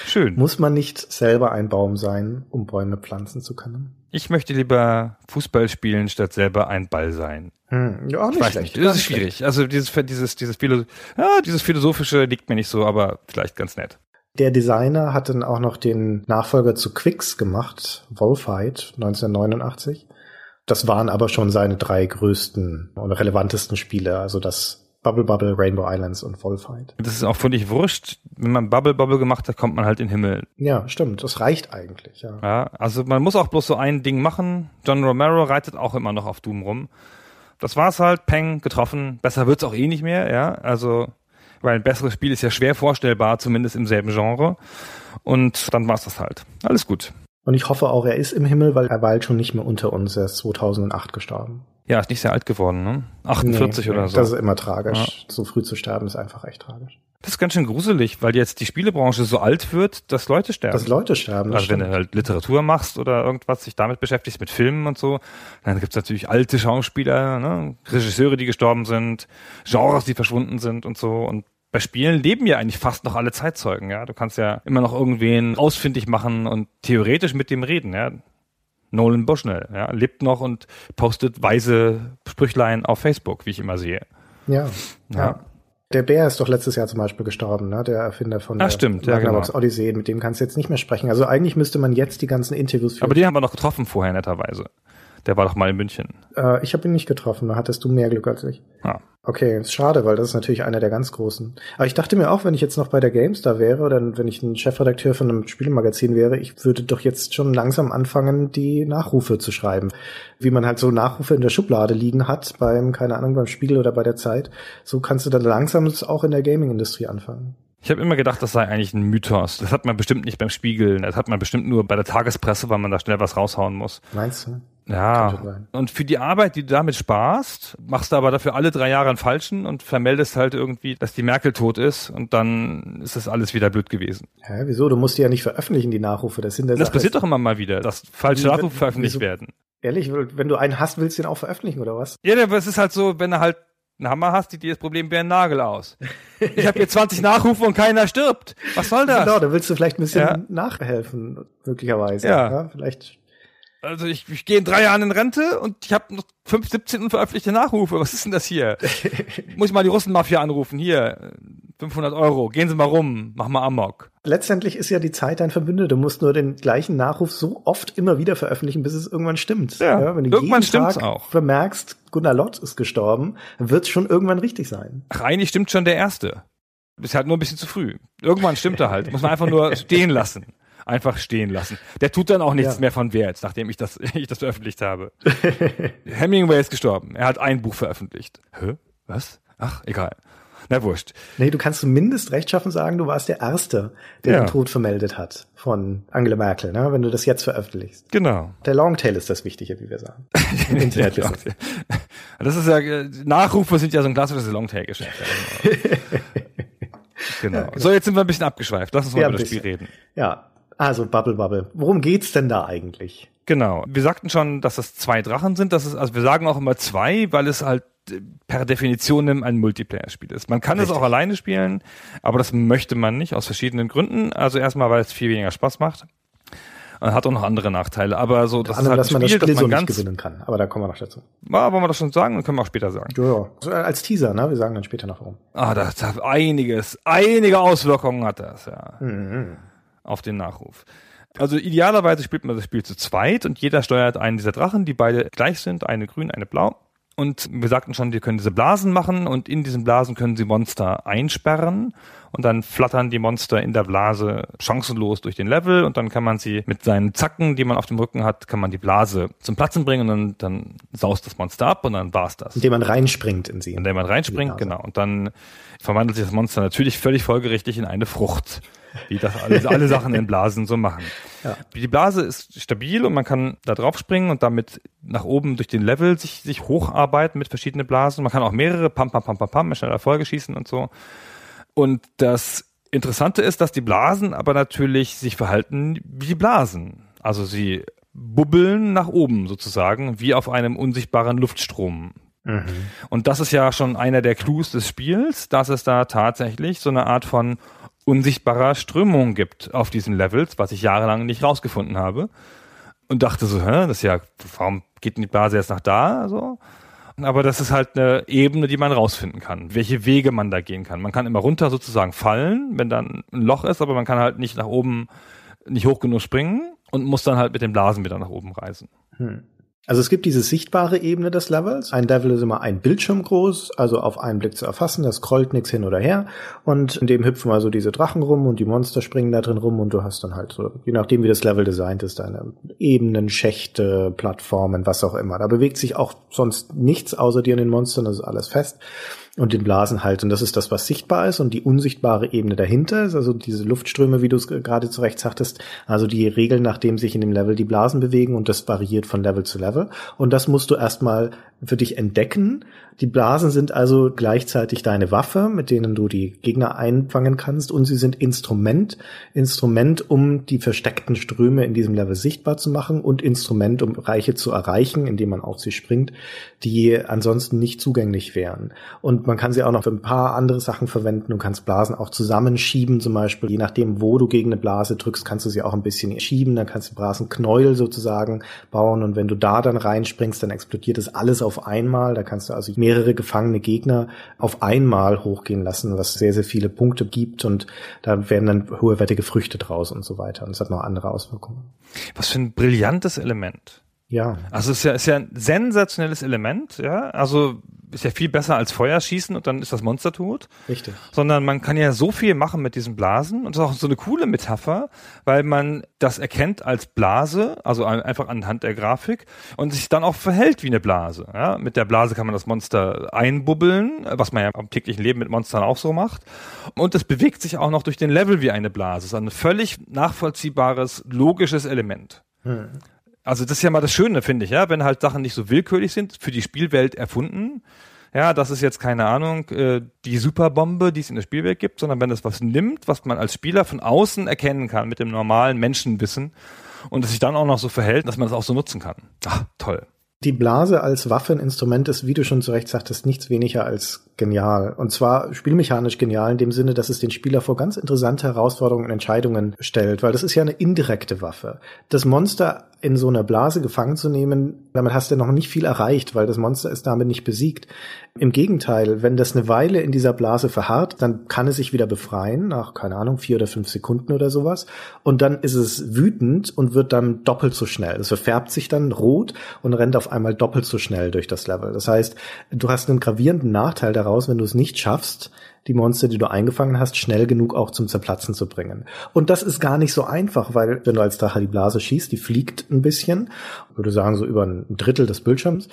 [SPEAKER 3] Schön.
[SPEAKER 4] Muss man nicht selber ein Baum sein, um Bäume pflanzen zu können?
[SPEAKER 3] Ich möchte lieber Fußball spielen, statt selber ein Ball sein.
[SPEAKER 4] Hm, ja, auch nicht
[SPEAKER 3] Ich weiß
[SPEAKER 4] schlecht.
[SPEAKER 3] nicht, das ist schwierig. Also dieses, dieses, dieses, Philo ja, dieses Philosophische liegt mir nicht so, aber vielleicht ganz nett.
[SPEAKER 4] Der Designer hat dann auch noch den Nachfolger zu Quicks gemacht, Wolfheit 1989. Das waren aber schon seine drei größten und relevantesten Spiele, also das Bubble Bubble, Rainbow Islands und Wolfheit.
[SPEAKER 3] Das ist auch völlig wurscht. Wenn man Bubble Bubble gemacht hat, kommt man halt in den Himmel.
[SPEAKER 4] Ja, stimmt, das reicht eigentlich, ja.
[SPEAKER 3] Ja, also man muss auch bloß so ein Ding machen. John Romero reitet auch immer noch auf Doom rum. Das war's halt, Peng, getroffen. Besser wird's auch eh nicht mehr, ja. Also weil ein besseres Spiel ist ja schwer vorstellbar, zumindest im selben Genre. Und dann war's das halt. Alles gut.
[SPEAKER 4] Und ich hoffe auch, er ist im Himmel, weil er weilt schon nicht mehr unter uns. Er ist 2008 gestorben.
[SPEAKER 3] Ja, ist nicht sehr alt geworden, ne? 48
[SPEAKER 4] Nee,
[SPEAKER 3] oder so.
[SPEAKER 4] Das ist immer tragisch. So früh zu sterben ist einfach echt tragisch.
[SPEAKER 3] Das ist ganz schön gruselig, weil jetzt die Spielebranche so alt wird, dass Leute sterben.
[SPEAKER 4] Dass Leute sterben. das
[SPEAKER 3] also wenn du
[SPEAKER 4] stimmt.
[SPEAKER 3] halt Literatur machst oder irgendwas, sich damit beschäftigst, mit Filmen und so, dann gibt's natürlich alte Schauspieler, ne? Regisseure, die gestorben sind, Genres, die verschwunden sind und so. Und bei Spielen leben ja eigentlich fast noch alle Zeitzeugen, ja. Du kannst ja immer noch irgendwen ausfindig machen und theoretisch mit dem reden, ja. Nolan Bushnell, ja, lebt noch und postet weise Sprüchlein auf Facebook, wie ich immer sehe.
[SPEAKER 4] Ja.
[SPEAKER 3] Ja.
[SPEAKER 4] ja. Der Bär ist doch letztes Jahr zum Beispiel gestorben, ne? Der Erfinder von
[SPEAKER 3] Ah,
[SPEAKER 4] der
[SPEAKER 3] stimmt, ja, genau.
[SPEAKER 4] Odyssey, mit dem kannst du jetzt nicht mehr sprechen. Also eigentlich müsste man jetzt die ganzen Interviews führen.
[SPEAKER 3] Aber den haben wir noch getroffen vorher, netterweise. Der war doch mal in München.
[SPEAKER 4] äh, ich habe ihn nicht getroffen, da hattest du mehr Glück als ich.
[SPEAKER 3] Ja.
[SPEAKER 4] Okay, ist schade, weil das ist natürlich einer der ganz großen. Aber ich dachte mir auch, wenn ich jetzt noch bei der GameStar wäre oder wenn ich ein Chefredakteur von einem Spielemagazin wäre, ich würde doch jetzt schon langsam anfangen, die Nachrufe zu schreiben. Wie man halt so Nachrufe in der Schublade liegen hat, beim, keine Ahnung, beim Spiegel oder bei der Zeit. So kannst du dann langsam auch in der Gaming-Industrie anfangen.
[SPEAKER 3] Ich habe immer gedacht, das sei eigentlich ein Mythos. Das hat man bestimmt nicht beim Spiegeln. Das hat man bestimmt nur bei der Tagespresse, weil man da schnell was raushauen muss.
[SPEAKER 4] Meinst du?
[SPEAKER 3] Ja. Und für die Arbeit, die du damit sparst, machst du aber dafür alle drei Jahre einen falschen und vermeldest halt irgendwie, dass die Merkel tot ist und dann ist das alles wieder blöd gewesen.
[SPEAKER 4] Hä, wieso? Du musst die ja nicht veröffentlichen, die Nachrufe. Das sind
[SPEAKER 3] Das
[SPEAKER 4] Sache-
[SPEAKER 3] passiert doch immer mal wieder, dass falsche Nachrufe veröffentlicht
[SPEAKER 4] wieso-
[SPEAKER 3] werden.
[SPEAKER 4] Ehrlich, wenn du einen hast, willst du den auch veröffentlichen, oder was?
[SPEAKER 3] Ja, aber es ist halt so, wenn du halt einen Hammer hast, sieht dir das Problem wie ein Nagel aus. Ich habe hier 20 Nachrufe und keiner stirbt. Was soll das?
[SPEAKER 4] Genau, da willst du vielleicht ein bisschen
[SPEAKER 3] Ja.
[SPEAKER 4] nachhelfen, möglicherweise.
[SPEAKER 3] Ja.
[SPEAKER 4] Vielleicht
[SPEAKER 3] Also ich, ich gehe in drei Jahren in Rente und ich habe noch fünf, 17 unveröffentlichte Nachrufe. Was ist denn das hier? Muss ich mal die Russenmafia anrufen. Hier, 500 Euro. Gehen Sie mal rum. Mach mal Amok.
[SPEAKER 4] Letztendlich ist ja die Zeit dein Verbündeter. Du musst nur den gleichen Nachruf so oft immer wieder veröffentlichen, bis es irgendwann stimmt.
[SPEAKER 3] Ja,
[SPEAKER 4] wenn du
[SPEAKER 3] irgendwann stimmt's
[SPEAKER 4] Tag
[SPEAKER 3] auch.
[SPEAKER 4] vermerkst, Gunnar Lott ist gestorben, dann wird es schon irgendwann richtig sein.
[SPEAKER 3] Ach, eigentlich stimmt schon der Erste. Ist halt nur ein bisschen zu früh. Irgendwann stimmt er halt. Muss man einfach nur stehen lassen. Einfach stehen lassen. Der tut dann auch nichts
[SPEAKER 4] Ja.
[SPEAKER 3] mehr von Wert, nachdem ich das, ich das veröffentlicht habe. Hemingway ist gestorben. Er hat ein Buch veröffentlicht. Hä? Was? Ach, egal. Na wurscht.
[SPEAKER 4] Nee, du kannst zumindest rechtschaffen sagen, du warst der Erste, der
[SPEAKER 3] Ja.
[SPEAKER 4] den Tod vermeldet hat von Angela Merkel, ne, wenn du das jetzt veröffentlichst.
[SPEAKER 3] Genau.
[SPEAKER 4] Der Longtail ist das Wichtige, wie wir sagen. Internet
[SPEAKER 3] Ja. Das ist ja, Nachrufe sind ja so ein klassisches Longtail-Geschäft. genau. So, jetzt sind wir ein bisschen abgeschweift. Lass uns mal
[SPEAKER 4] Ja,
[SPEAKER 3] über das Spiel reden.
[SPEAKER 4] Ja, also Bubble Bubble. Worum geht's denn da eigentlich?
[SPEAKER 3] Genau. Wir sagten schon, dass es zwei Drachen sind. Das ist, also wir sagen auch immer zwei, weil es halt äh, per Definition ein Multiplayer-Spiel ist. Man kann es
[SPEAKER 4] Richtig.
[SPEAKER 3] auch alleine spielen, aber das möchte man nicht aus verschiedenen Gründen. Also erstmal, weil es viel weniger Spaß macht. Und hat auch noch andere Nachteile. Aber so, das
[SPEAKER 4] allem,
[SPEAKER 3] ist halt
[SPEAKER 4] dass
[SPEAKER 3] ein
[SPEAKER 4] man das
[SPEAKER 3] Spiel,
[SPEAKER 4] Spiel
[SPEAKER 3] das
[SPEAKER 4] so
[SPEAKER 3] man
[SPEAKER 4] nicht
[SPEAKER 3] ganz,
[SPEAKER 4] gewinnen kann. Aber da kommen wir noch dazu.
[SPEAKER 3] ja, wollen wir das schon sagen? Dann können wir auch später sagen.
[SPEAKER 4] Ja, ja. So, als Teaser, ne? Wir sagen dann später noch warum.
[SPEAKER 3] Ah, das hat einiges, einige Auswirkungen hat das, ja.
[SPEAKER 4] Mhm.
[SPEAKER 3] Auf den Nachruf. Also idealerweise spielt man das Spiel zu zweit und jeder steuert einen dieser Drachen, die beide gleich sind, eine grün, eine blau. Und wir sagten schon, die können diese Blasen machen und in diesen Blasen können sie Monster einsperren und dann flattern die Monster in der Blase chancenlos durch den Level und dann kann man sie mit seinen Zacken, die man auf dem Rücken hat, kann man die Blase zum Platzen bringen und dann, dann saust das Monster ab und dann war's das
[SPEAKER 4] Indem man reinspringt in sie.
[SPEAKER 3] in der man reinspringt, genau. Und dann verwandelt sich das Monster natürlich völlig folgerichtig in eine Frucht, wie das alle, alle Sachen in Blasen so machen.
[SPEAKER 4] Ja.
[SPEAKER 3] Die Blase ist stabil und man kann da drauf springen und damit nach oben durch den Level sich, sich hocharbeiten mit verschiedenen Blasen. Man kann auch mehrere pam, pam, pam, pam, pam, mit schneller Folge schießen und so. Und das Interessante ist, dass die Blasen aber natürlich sich verhalten wie die Blasen. Also sie bubbeln nach oben sozusagen, wie auf einem unsichtbaren Luftstrom.
[SPEAKER 4] Mhm.
[SPEAKER 3] Und das ist ja schon einer der Clues des Spiels, dass es da tatsächlich so eine Art von unsichtbarer Strömung gibt auf diesen Levels, was ich jahrelang nicht rausgefunden habe. Und dachte so, hä, das ist ja, warum geht die Blase jetzt nach da? So. Aber das ist halt eine Ebene, die man rausfinden kann, welche Wege man da gehen kann. Man kann immer runter sozusagen fallen, wenn dann ein Loch ist, aber man kann halt nicht nach oben, nicht hoch genug springen und muss dann halt mit den Blasen wieder nach oben reisen.
[SPEAKER 4] Also es gibt diese sichtbare Ebene des Levels. Ein Level ist immer ein Bildschirm groß, also auf einen Blick zu erfassen. Das scrollt nichts hin oder her. Und in dem hüpfen also diese Drachen rum und die Monster springen da drin rum und du hast dann halt so, je nachdem wie das Level designt ist, deine Ebenen, Schächte, Plattformen, was auch immer. Da bewegt sich auch sonst nichts außer dir und den Monstern, das ist alles fest. Und den Blasen halt. Und das ist das, was sichtbar ist und die unsichtbare Ebene dahinter ist, also diese Luftströme, wie du es gerade zu Recht sagtest, also die Regeln, nachdem sich in dem Level die Blasen bewegen und das variiert von Level zu Level. Und das musst du erstmal für dich entdecken. Die Blasen sind also gleichzeitig deine Waffe, mit denen du die Gegner einfangen kannst und sie sind Instrument, Instrument, um die versteckten Ströme in diesem Level sichtbar zu machen und Instrument, um Reiche zu erreichen, indem man auf sie springt, die ansonsten nicht zugänglich wären. Und man kann sie auch noch für ein paar andere Sachen verwenden. Du kannst Blasen auch zusammenschieben, zum Beispiel. Je nachdem, wo du gegen eine Blase drückst, kannst du sie auch ein bisschen schieben. Dann kannst du Blasenknäuel sozusagen bauen. Und wenn du da dann reinspringst, dann explodiert das alles auf einmal. Da kannst du also mehrere gefangene Gegner auf einmal hochgehen lassen, was sehr, sehr viele Punkte gibt. Und da werden dann hohewertige Früchte draus und so weiter. Und es hat noch andere Auswirkungen.
[SPEAKER 3] Was für ein brillantes Element.
[SPEAKER 4] Ja.
[SPEAKER 3] Also es ist ja, ist ja ein sensationelles Element, ja. Also ist ja viel besser als Feuerschießen und dann ist das Monster tot.
[SPEAKER 4] Richtig.
[SPEAKER 3] Sondern man kann ja so viel machen mit diesen Blasen und das ist auch so eine coole Metapher, weil man das erkennt als Blase, also einfach anhand der Grafik und sich dann auch verhält wie eine Blase. Ja? Mit der Blase kann man das Monster einbubbeln, was man ja am täglichen Leben mit Monstern auch so macht. Und es bewegt sich auch noch durch den Level wie eine Blase. Es ist ein völlig nachvollziehbares, logisches Element. Hm. Also das ist ja mal das Schöne, finde ich, ja, wenn halt Sachen nicht so willkürlich sind, für die Spielwelt erfunden. Ja, das ist jetzt keine Ahnung, äh, die Superbombe, die es in der Spielwelt gibt, sondern wenn es was nimmt, was man als Spieler von außen erkennen kann mit dem normalen Menschenwissen und es sich dann auch noch so verhält, dass man das auch so nutzen kann. Ach, toll.
[SPEAKER 4] Die Blase als Waffeninstrument ist, wie du schon zu Recht sagtest, nichts weniger als genial. Und zwar spielmechanisch genial in dem Sinne, dass es den Spieler vor ganz interessante Herausforderungen und Entscheidungen stellt, weil das ist ja eine indirekte Waffe. Das Monster in so einer Blase gefangen zu nehmen, damit hast du noch nicht viel erreicht, weil das Monster ist damit nicht besiegt. Im Gegenteil, wenn das eine Weile in dieser Blase verharrt, dann kann es sich wieder befreien, nach, keine Ahnung, vier oder fünf Sekunden oder sowas. Und dann ist es wütend und wird dann doppelt so schnell. Es verfärbt sich dann rot und rennt auf einmal doppelt so schnell durch das Level. Das heißt, du hast einen gravierenden Nachteil daraus, wenn du es nicht schaffst, die Monster, die du eingefangen hast, schnell genug auch zum Zerplatzen zu bringen. Und das ist gar nicht so einfach, weil wenn du als Drache die Blase schießt, die fliegt ein bisschen, würde sagen so über ein Drittel des Bildschirms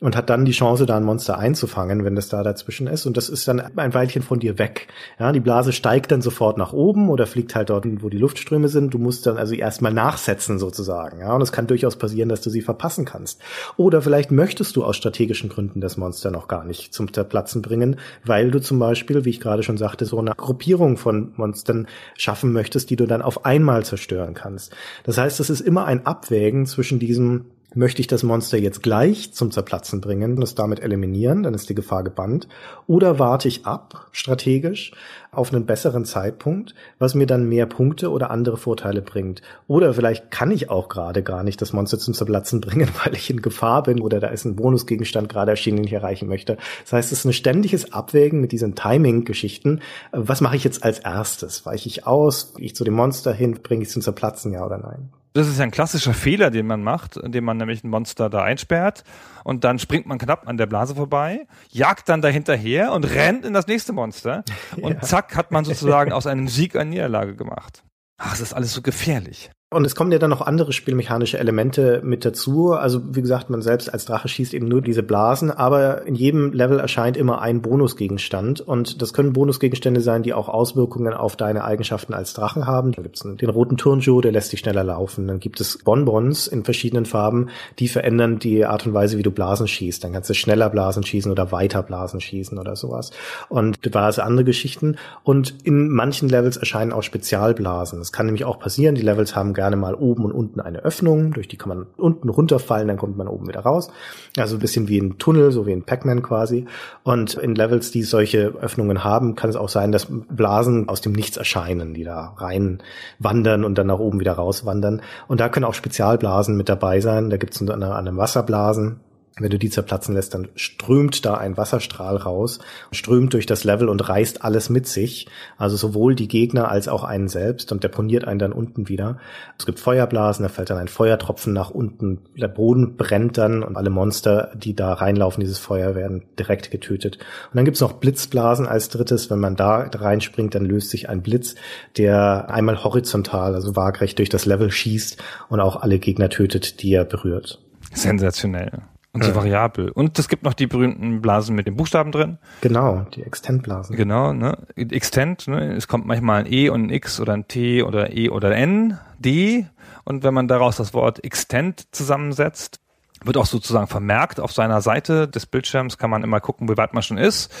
[SPEAKER 4] und hat dann die Chance, da ein Monster einzufangen, wenn das da dazwischen ist. Und das ist dann ein Weilchen von dir weg. Ja, die Blase steigt dann sofort nach oben oder fliegt halt dort, wo die Luftströme sind. Du musst dann also erstmal nachsetzen sozusagen. Ja, und es kann durchaus passieren, dass du sie verpassen kannst. Oder vielleicht möchtest du aus strategischen Gründen das Monster noch gar nicht zum Zerplatzen bringen, weil du zum Beispiel, wie ich gerade schon sagte, so eine Gruppierung von Monstern schaffen möchtest, die du dann auf einmal zerstören kannst. Das heißt, es ist immer ein Abwägen zwischen diesem Möchte ich das Monster jetzt gleich zum Zerplatzen bringen und es damit eliminieren, dann ist die Gefahr gebannt. Oder warte ich ab, strategisch, auf einen besseren Zeitpunkt, was mir dann mehr Punkte oder andere Vorteile bringt. Oder vielleicht kann ich auch gerade gar nicht das Monster zum Zerplatzen bringen, weil ich in Gefahr bin oder da ist ein Bonusgegenstand gerade erschienen, den ich erreichen möchte. Das heißt, es ist ein ständiges Abwägen mit diesen Timing-Geschichten. Was mache ich jetzt als erstes? Weiche ich aus? Gehe ich zu dem Monster hin? Bringe ich es zum Zerplatzen, ja oder nein?
[SPEAKER 3] Das ist ein klassischer Fehler, den man macht, indem man nämlich ein Monster da einsperrt und dann springt man knapp an der Blase vorbei, jagt dann dahinterher und rennt in das nächste Monster und ja. zack hat man sozusagen aus einem Sieg eine Niederlage gemacht. Ach, es ist alles so gefährlich.
[SPEAKER 4] Und es kommen ja dann noch andere spielmechanische Elemente mit dazu. Also wie gesagt, man selbst als Drache schießt eben nur diese Blasen, aber in jedem Level erscheint immer ein Bonusgegenstand. Und das können Bonusgegenstände sein, die auch Auswirkungen auf deine Eigenschaften als Drachen haben. Da gibt es den roten Turnschuh, der lässt dich schneller laufen. Dann gibt es Bonbons in verschiedenen Farben, die verändern die Art und Weise, wie du Blasen schießt. Dann kannst du schneller Blasen schießen oder weiter Blasen schießen oder sowas. Und diverse andere Geschichten. Und in manchen Levels erscheinen auch Spezialblasen. Das kann nämlich auch passieren. Die Levels haben gerne mal oben und unten eine Öffnung, durch die kann man unten runterfallen, dann kommt man oben wieder raus. Also ein bisschen wie ein Tunnel, so wie ein Pac-Man quasi. Und in Levels, die solche Öffnungen haben, kann es auch sein, dass Blasen aus dem Nichts erscheinen, die da rein wandern und dann nach oben wieder rauswandern. Und da können auch Spezialblasen mit dabei sein. Da gibt es unter anderem Wasserblasen, wenn du die zerplatzen lässt, dann strömt da ein Wasserstrahl raus, strömt durch das Level und reißt alles mit sich. Also sowohl die Gegner als auch einen selbst und deponiert einen dann unten wieder. Es gibt Feuerblasen, da fällt dann ein Feuertropfen nach unten, der Boden brennt dann und alle Monster, die da reinlaufen, dieses Feuer, werden direkt getötet. Und dann gibt's noch Blitzblasen als drittes. Wenn man da reinspringt, dann löst sich ein Blitz, der einmal horizontal, also waagrecht durch das Level schießt und auch alle Gegner tötet, die er berührt.
[SPEAKER 3] Sensationell. Und so variabel. Und es gibt noch die berühmten Blasen mit den Buchstaben drin.
[SPEAKER 4] Genau, die Extend-Blasen.
[SPEAKER 3] Genau, ne? Extend, ne? Es kommt manchmal ein E und ein X oder ein T oder E oder N, D. Und wenn man daraus das Wort Extend zusammensetzt, wird auch sozusagen vermerkt auf seiner Seite des Bildschirms, kann man immer gucken, wie weit man schon ist.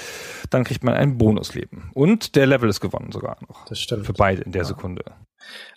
[SPEAKER 3] Dann kriegt man ein Bonusleben. Und der Level ist gewonnen sogar noch.
[SPEAKER 4] Das stimmt.
[SPEAKER 3] Für beide in der Sekunde.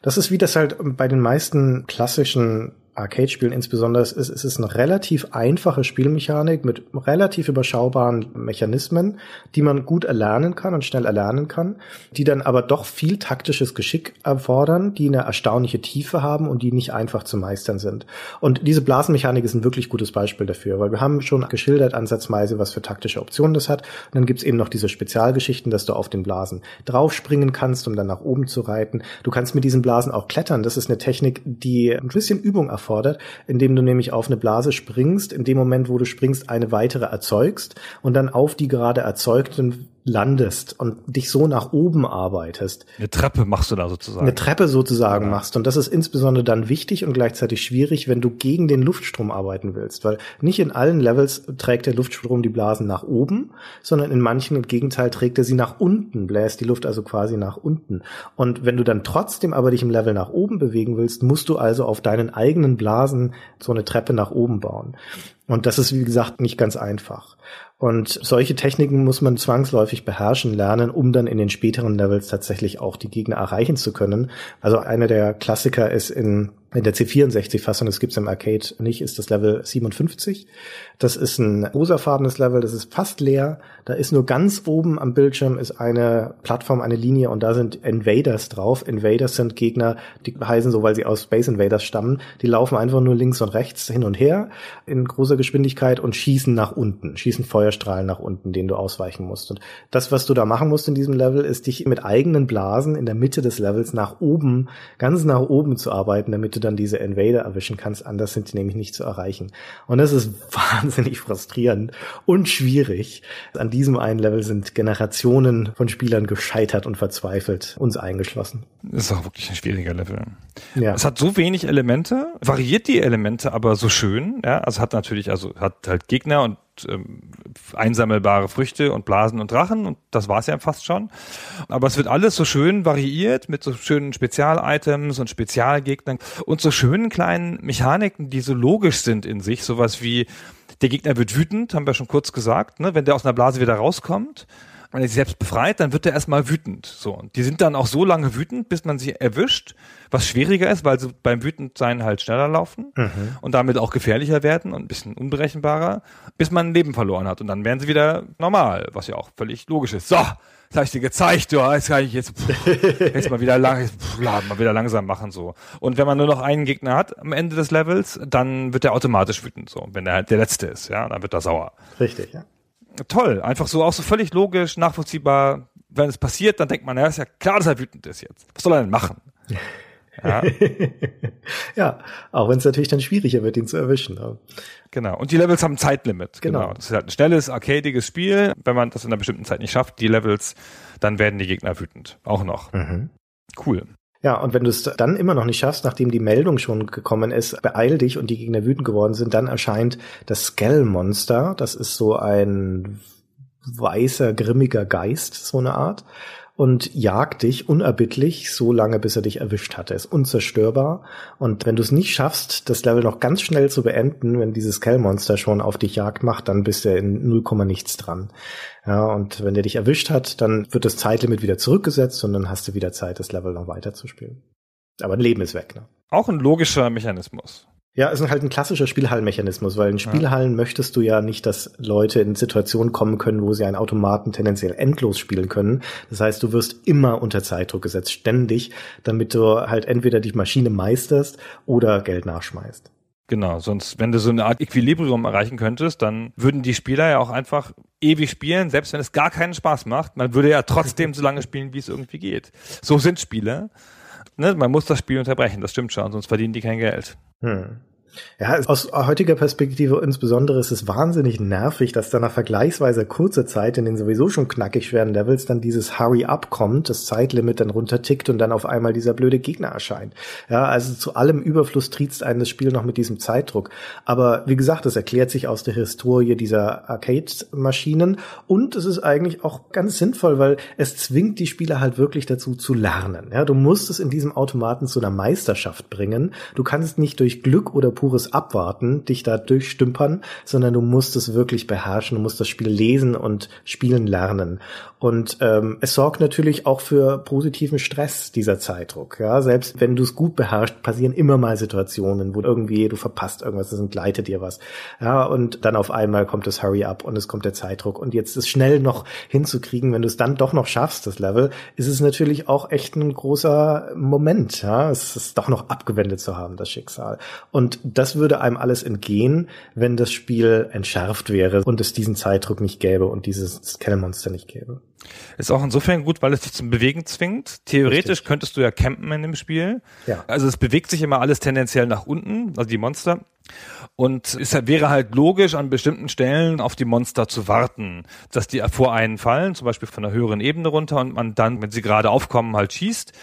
[SPEAKER 4] Das ist wie das halt bei den meisten klassischen Arcade-Spielen insbesondere ist, ist es eine relativ einfache Spielmechanik mit relativ überschaubaren Mechanismen, die man gut erlernen kann und schnell erlernen kann, die dann aber doch viel taktisches Geschick erfordern, die eine erstaunliche Tiefe haben und die nicht einfach zu meistern sind. Und diese Blasenmechanik ist ein wirklich gutes Beispiel dafür, weil wir haben schon geschildert ansatzweise, was für taktische Optionen das hat. Und dann gibt's eben noch diese Spezialgeschichten, dass du auf den Blasen draufspringen kannst, um dann nach oben zu reiten. Du kannst mit diesen Blasen auch klettern. Das ist eine Technik, die ein bisschen Übung erfordert erfordert, indem du nämlich auf eine Blase springst, in dem Moment, wo du springst, eine weitere erzeugst und dann auf die gerade erzeugten landest und dich so nach oben arbeitest.
[SPEAKER 3] Eine Treppe machst du da sozusagen.
[SPEAKER 4] Eine Treppe sozusagen ja. machst. Und das ist insbesondere dann wichtig und gleichzeitig schwierig, wenn du gegen den Luftstrom arbeiten willst. Weil nicht in allen Levels trägt der Luftstrom die Blasen nach oben, sondern in manchen im Gegenteil trägt er sie nach unten, bläst die Luft also quasi nach unten. Und wenn du dann trotzdem aber dich im Level nach oben bewegen willst, musst du also auf deinen eigenen Blasen so eine Treppe nach oben bauen. Und das ist, wie gesagt, nicht ganz einfach. Und solche Techniken muss man zwangsläufig beherrschen lernen, um dann in den späteren Levels tatsächlich auch die Gegner erreichen zu können. Also einer der Klassiker ist in in der C64-Fassung, das gibt's im Arcade nicht, ist das Level 57. Das ist ein rosafarbenes Level, das ist fast leer. Da ist nur ganz oben am Bildschirm ist eine Plattform, eine Linie und da sind Invaders drauf. Invaders sind Gegner, die heißen so, weil sie aus Space Invaders stammen. Die laufen einfach nur links und rechts hin und her in großer Geschwindigkeit und schießen nach unten, schießen Feuerstrahlen nach unten, denen du ausweichen musst. Und das, was du da machen musst in diesem Level, ist dich mit eigenen Blasen in der Mitte des Levels nach oben, ganz nach oben zu arbeiten, damit du dann diese Invader erwischen kannst. Anders sind die nämlich nicht zu erreichen. Und das ist wahnsinnig frustrierend und schwierig. An diesem einen Level sind Generationen von Spielern gescheitert und verzweifelt, uns eingeschlossen.
[SPEAKER 3] Das ist auch wirklich ein schwieriger Level. Ja. Es hat so wenig Elemente, variiert die Elemente aber so schön. Ja, also hat natürlich, also hat halt Gegner und ähm, einsammelbare Früchte und Blasen und Drachen und das war's ja fast schon. Aber es wird alles so schön variiert mit so schönen Spezial-Items und Spezialgegnern und so schönen kleinen Mechaniken, die so logisch sind in sich. Sowas wie der Gegner wird wütend, haben wir schon kurz gesagt, ne? wenn der aus einer Blase wieder rauskommt wenn er sich selbst befreit, dann wird er erstmal wütend. So. Und die sind dann auch so lange wütend, bis man sie erwischt, was schwieriger ist, weil sie beim Wütendsein halt schneller laufen mhm. und damit auch gefährlicher werden und ein bisschen unberechenbarer, bis man ein Leben verloren hat. Und dann werden sie wieder normal, was ja auch völlig logisch ist. So, das habe ich dir gezeigt, du, jetzt kann ich jetzt, pff, jetzt mal wieder lang, pff, mal wieder langsam machen so. Und wenn man nur noch einen Gegner hat am Ende des Levels, dann wird er automatisch wütend so, wenn er der letzte ist, ja, dann wird er sauer.
[SPEAKER 4] Richtig, ja
[SPEAKER 3] toll. Einfach so auch so völlig logisch, nachvollziehbar. Wenn es passiert, dann denkt man, ja, ist ja klar, dass er wütend ist jetzt. Was soll er denn machen?
[SPEAKER 4] Ja, ja auch wenn es natürlich dann schwieriger wird, ihn zu erwischen.
[SPEAKER 3] Genau. Und die Levels haben ein Zeitlimit. Genau. genau. Das ist halt ein schnelles, arcadiges Spiel. Wenn man das in einer bestimmten Zeit nicht schafft, die Levels, dann werden die Gegner wütend. Auch noch. Mhm. Cool.
[SPEAKER 4] Ja, und wenn du es dann immer noch nicht schaffst, nachdem die Meldung schon gekommen ist, beeil dich und die Gegner wütend geworden sind, dann erscheint das Skell-Monster. Das ist so ein weißer, grimmiger Geist, so eine Art und jagt dich unerbittlich, so lange bis er dich erwischt hat. Er ist unzerstörbar. Und wenn du es nicht schaffst, das Level noch ganz schnell zu beenden, wenn dieses Skellmonster schon auf dich Jagd macht, dann bist du in 0, nichts dran. Ja, und wenn der dich erwischt hat, dann wird das Zeitlimit wieder zurückgesetzt und dann hast du wieder Zeit, das Level noch weiter zu spielen. Aber ein Leben ist weg. Ne?
[SPEAKER 3] Auch ein logischer Mechanismus.
[SPEAKER 4] Ja, es ist halt ein klassischer Spielhallenmechanismus, weil in Spielhallen ja. möchtest du ja nicht, dass Leute in Situationen kommen können, wo sie einen Automaten tendenziell endlos spielen können. Das heißt, du wirst immer unter Zeitdruck gesetzt, ständig, damit du halt entweder die Maschine meisterst oder Geld nachschmeißt.
[SPEAKER 3] Genau, sonst, wenn du so eine Art Equilibrium erreichen könntest, dann würden die Spieler ja auch einfach ewig spielen, selbst wenn es gar keinen Spaß macht. Man würde ja trotzdem so lange spielen, wie es irgendwie geht. So sind Spieler. Ne? Man muss das Spiel unterbrechen, das stimmt schon, sonst verdienen die kein Geld. Hm.
[SPEAKER 4] Ja, aus heutiger Perspektive insbesondere ist es wahnsinnig nervig, dass dann nach vergleichsweise kurzer Zeit in den sowieso schon knackig schweren Levels dann dieses Hurry-Up kommt, das Zeitlimit dann runtertickt und dann auf einmal dieser blöde Gegner erscheint. Ja, also zu allem Überfluss triezt einen das Spiel noch mit diesem Zeitdruck. Aber wie gesagt, das erklärt sich aus der Historie dieser Arcade-Maschinen und es ist eigentlich auch ganz sinnvoll, weil es zwingt die Spieler halt wirklich dazu zu lernen. Ja, du musst es in diesem Automaten zu einer Meisterschaft bringen. Du kannst nicht durch Glück oder pures Abwarten dich da durchstümpern, sondern du musst es wirklich beherrschen, du musst das Spiel lesen und spielen lernen. Und ähm, es sorgt natürlich auch für positiven Stress, dieser Zeitdruck. Ja, selbst wenn du es gut beherrschst, passieren immer mal Situationen, wo irgendwie du verpasst irgendwas, das entgleitet dir was. Ja, und dann auf einmal kommt das Hurry Up und es kommt der Zeitdruck. Und jetzt ist schnell noch hinzukriegen, wenn du es dann doch noch schaffst, das Level, ist es natürlich auch echt ein großer Moment. Ja, es ist doch noch abgewendet zu haben, das Schicksal. Und das würde einem alles entgehen, wenn das Spiel entschärft wäre und es diesen Zeitdruck nicht gäbe und dieses Kellermonster nicht gäbe.
[SPEAKER 3] Ist auch insofern gut, weil es dich zum Bewegen zwingt. Theoretisch Richtig. könntest du ja campen in dem Spiel. Ja. Also es bewegt sich immer alles tendenziell nach unten, also die Monster. Und es wäre halt logisch, an bestimmten Stellen auf die Monster zu warten, dass die vor einen fallen, zum Beispiel von einer höheren Ebene runter und man dann, wenn sie gerade aufkommen, halt schießt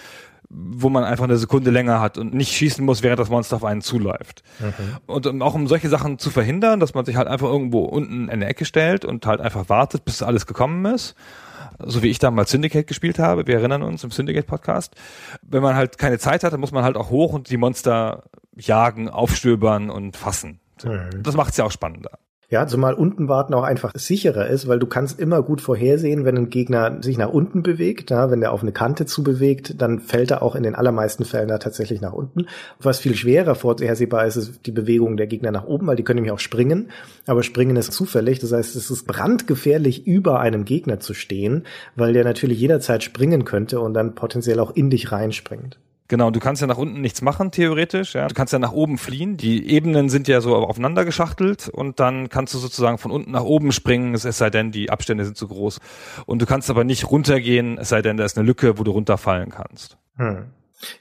[SPEAKER 3] wo man einfach eine Sekunde länger hat und nicht schießen muss, während das Monster auf einen zuläuft. Mhm. Und um, auch um solche Sachen zu verhindern, dass man sich halt einfach irgendwo unten in der Ecke stellt und halt einfach wartet, bis alles gekommen ist so wie ich damals Syndicate gespielt habe, wir erinnern uns im Syndicate-Podcast, wenn man halt keine Zeit hat, dann muss man halt auch hoch und die Monster jagen, aufstöbern und fassen. Mhm. Das macht es ja auch spannender.
[SPEAKER 4] Ja, zumal unten warten auch einfach sicherer ist, weil du kannst immer gut vorhersehen, wenn ein Gegner sich nach unten bewegt, ja, wenn der auf eine Kante zubewegt, dann fällt er auch in den allermeisten Fällen da tatsächlich nach unten. Was viel schwerer vorhersehbar ist, ist die Bewegung der Gegner nach oben, weil die können nämlich auch springen, aber springen ist zufällig. Das heißt, es ist brandgefährlich, über einem Gegner zu stehen, weil der natürlich jederzeit springen könnte und dann potenziell auch in dich reinspringt.
[SPEAKER 3] Genau, du kannst ja nach unten nichts machen, theoretisch. Ja. Du kannst ja nach oben fliehen. Die Ebenen sind ja so aufeinander geschachtelt und dann kannst du sozusagen von unten nach oben springen, es sei denn, die Abstände sind zu groß. Und du kannst aber nicht runtergehen, es sei denn, da ist eine Lücke, wo du runterfallen kannst. Hm.